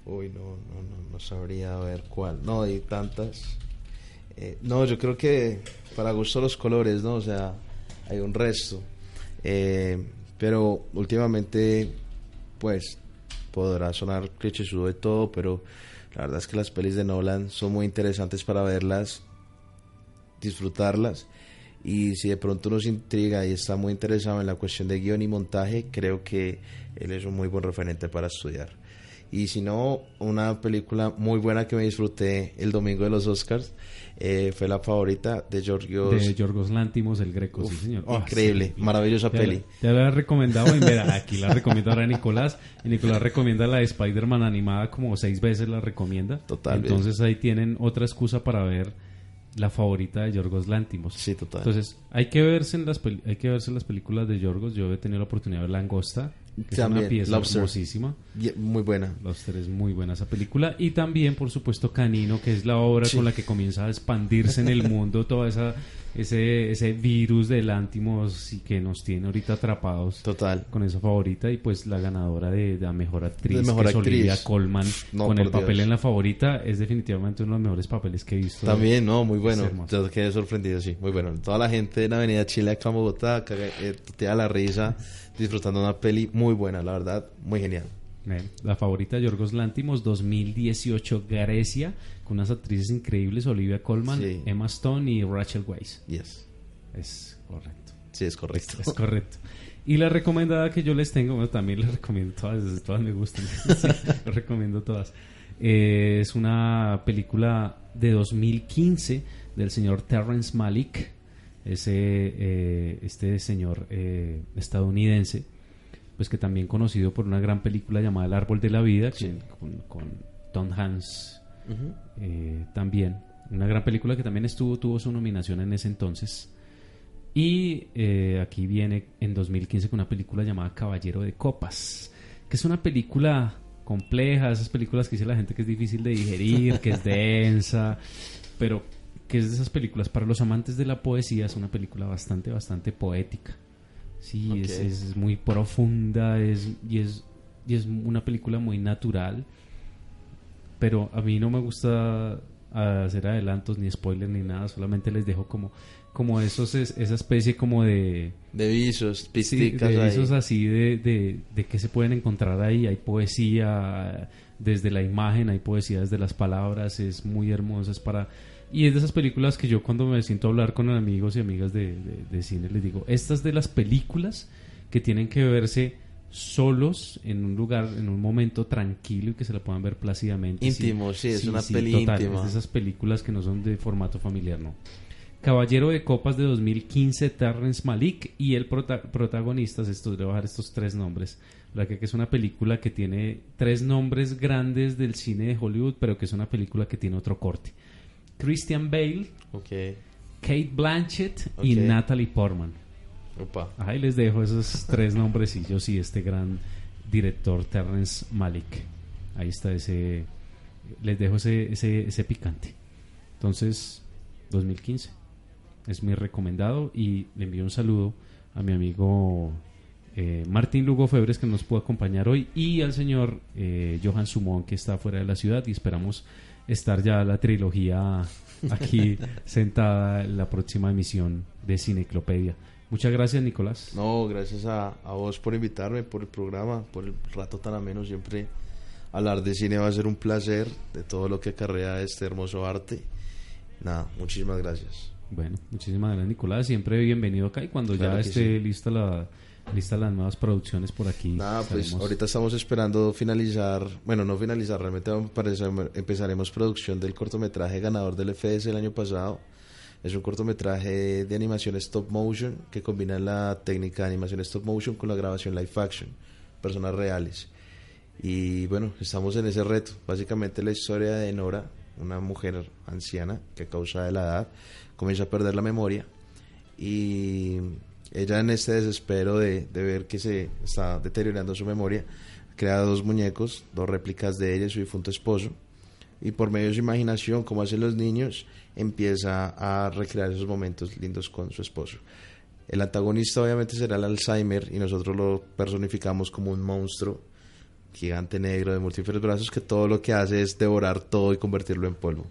Uy, no, no, no, no sabría ver cuál. No, hay tantas. Eh, no, yo creo que para gusto los colores, ¿no? O sea, hay un resto. Eh, pero últimamente, pues, podrá sonar clichésudo de todo, pero la verdad es que las pelis de Nolan son muy interesantes para verlas, disfrutarlas. Y si de pronto nos intriga y está muy interesado en la cuestión de guion y montaje, creo que él es un muy buen referente para estudiar. Y si no, una película muy buena que me disfruté el domingo de los Oscars eh, fue la favorita de Georgios. De Yorgos Lántimos, el Greco, sí, señor. Ah, increíble, sí. maravillosa Ya peli. la- Ya la he recomendado, y mira, aquí la recomienda ahora Nicolás, y Nicolás recomienda la de Spider-Man animada como seis veces la recomienda. Total, Entonces ahí tienen otra excusa para ver la favorita de Yorgos Lántimos. Sí, total. Entonces, hay que verse en las hay que verse las películas de Yorgos. Yo he tenido la oportunidad de ver Langosta, que También, es una pieza Lobster. hermosísima. Y- Muy buena. Lobster es muy buena esa película. Y también, por supuesto, Canino, que es la obra Sí. con la que comienza a expandirse en el mundo [LAUGHS] toda esa ese, ese virus del Antimos y que nos tiene ahorita atrapados Total. con esa favorita y pues la ganadora de, la mejor actriz, De mejor que es actriz. Olivia Colman No, con el papel Dios. en la favorita es definitivamente uno de los mejores papeles que he visto También, no, muy bueno. Yo quedé sorprendido, sí, muy bueno. Toda la gente en Avenida Chile acá en Bogotá, caga- eh, tutea la risa, [LAUGHS] disfrutando una peli muy buena, la verdad, muy genial. La favorita de Yorgos Lántimos 2018 Grecia con unas actrices increíbles Olivia Colman, Sí. Emma Stone y Rachel Weisz. Yes. Es correcto. Sí, es correcto. Es correcto. Y la recomendada que yo les tengo, bueno, también [LAUGHS] les recomiendo todas, todas me gustan. [LAUGHS] Sí, les recomiendo todas. Eh, es una película de 2015 del señor Terrence Malick, ese, eh, este señor eh, estadounidense, pues que también conocido por una gran película llamada El Árbol de la Vida, con, con Tom Hanks eh, también. Una gran película que también estuvo, tuvo su nominación en ese entonces. Y aquí viene en 2015 con una película llamada Caballero de Copas, que es una película compleja, esas películas que dice la gente que es difícil de digerir, que es densa, [LAUGHS] pero que es de esas películas para los amantes de la poesía, es una película bastante, bastante poética. Sí, es, Ok. es muy profunda es, y, es, y es una película muy natural pero a mí no me gusta hacer adelantos ni spoilers ni nada, solamente les dejo como como esos es- esa especie como de De visos, sí, pisticas de ahí. esos así de, de, de que se pueden encontrar ahí, hay poesía desde la imagen, hay poesía desde las palabras, es muy hermosa, es para y es de esas películas que yo cuando me siento a hablar con amigos y amigas de, de- de cine les digo, estas de las películas que tienen que verse solos en un lugar, en un momento tranquilo y que se la puedan ver plácidamente. Íntimo, sí, es una peli total, íntima. es de esas películas que no son de formato familiar, no. Caballero de Copas de 2015, Terrence Malik y el prota- protagonistas, estos, le voy a dejar estos tres nombres, la que, que es una película que tiene tres nombres grandes del cine de Hollywood, pero que es una película que tiene otro corte. Christian Bale. Kate Blanchett y. Natalie Portman. Opa. Ahí les dejo esos tres nombrecillos y este gran director Terrence Malik. Ahí está ese. Les dejo ese, ese, ese picante. Entonces, 2015 es mi recomendado y le envío un saludo a mi amigo eh, Martín Lugo Febres que nos pudo acompañar hoy y al señor eh, Johan Sumón que está fuera de la ciudad y esperamos estar ya la trilogía aquí [LAUGHS] sentada en la próxima emisión de Cineclopedia. Muchas gracias Nicolás. No, gracias a, a vos por invitarme, por el programa, por el rato tan ameno. Siempre hablar de cine va a ser un placer, de todo lo que acarrea este hermoso arte. Nada, muchísimas gracias. Bueno, muchísimas gracias Nicolás, siempre bienvenido acá y cuando Claro ya esté sí. lista la lista las nuevas producciones por aquí. Nada, pues estaremos- ahorita estamos esperando finalizar, bueno, no finalizar, realmente parece- empezaremos producción del cortometraje ganador del FS el año pasado. Es un cortometraje de animación stop motion que combina la técnica de animación stop motion con la grabación live action, personas reales. Y bueno, estamos en ese reto. Básicamente la historia de Nora, una mujer anciana que a causa de la edad comienza a perder la memoria y ella en este desespero de, de ver que se está deteriorando su memoria, crea dos muñecos, dos réplicas de ella y su difunto esposo y por medio de su imaginación, como hacen los niños, empieza a recrear esos momentos lindos con su esposo. El antagonista obviamente será el Alzheimer y nosotros lo personificamos como un monstruo gigante negro de múltiples brazos que todo lo que hace es devorar todo y convertirlo en polvo.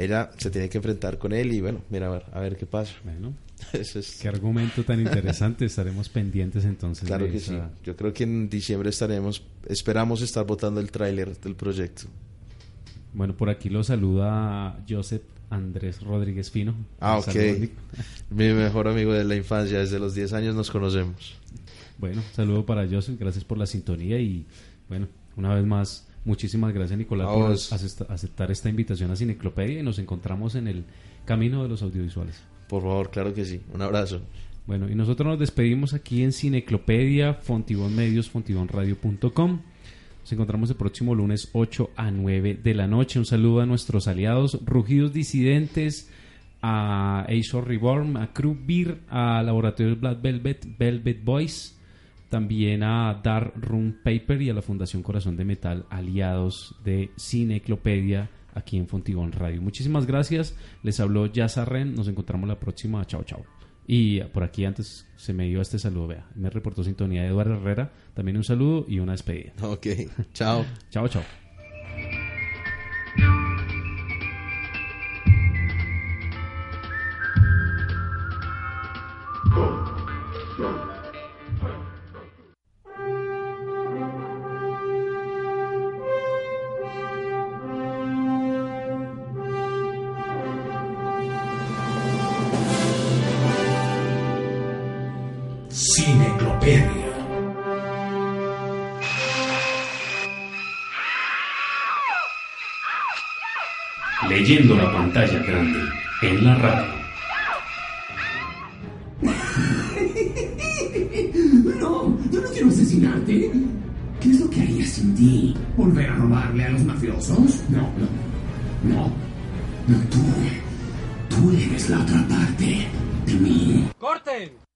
Ella se tiene que enfrentar con él y bueno, mira a ver, a ver qué pasa. Bueno, [LAUGHS] Eso es- qué argumento tan interesante. Estaremos pendientes entonces. claro de que esa- sí. Yo creo que en diciembre estaremos, esperamos estar votando el tráiler del proyecto. Bueno, por aquí lo saluda Joseph Andrés Rodríguez Fino. Ah, ok. [LAUGHS] Mi mejor amigo de la infancia, desde los 10 años nos conocemos. Bueno, saludo para Joseph, gracias por la sintonía y bueno, una vez más, muchísimas gracias Nicolás por aceptar esta invitación a Cineclopedia y nos encontramos en el camino de los audiovisuales. Por favor, claro que sí. Un abrazo. Bueno, y nosotros nos despedimos aquí en Cineclopedia, Fontibón Medios, fontibonradio.com. Nos encontramos el próximo lunes 8 a 9 de la noche. Un saludo a nuestros aliados, Rugidos Disidentes, a Azor Reborn, a Crew Beer, a Laboratorios Black Velvet, Velvet Boys, también a Dar Room Paper y a la Fundación Corazón de Metal, aliados de Cineclopedia aquí en Fontibón Radio. Muchísimas gracias. Les habló Yazarren. Nos encontramos la próxima. Chao, chao. Y por aquí antes se me dio este saludo, vea. Me reportó sintonía de Eduardo Herrera. También un saludo y una despedida. Ok, chao. chao, chao. Leyendo la pantalla grande en la radio. [LAUGHS] No, yo no quiero asesinarte. ¿Qué es lo que haría sin ti? ¿Volver a robarle a los mafiosos? No, no. No. No, tú. Tú eres la otra parte de mí. ¡Corten!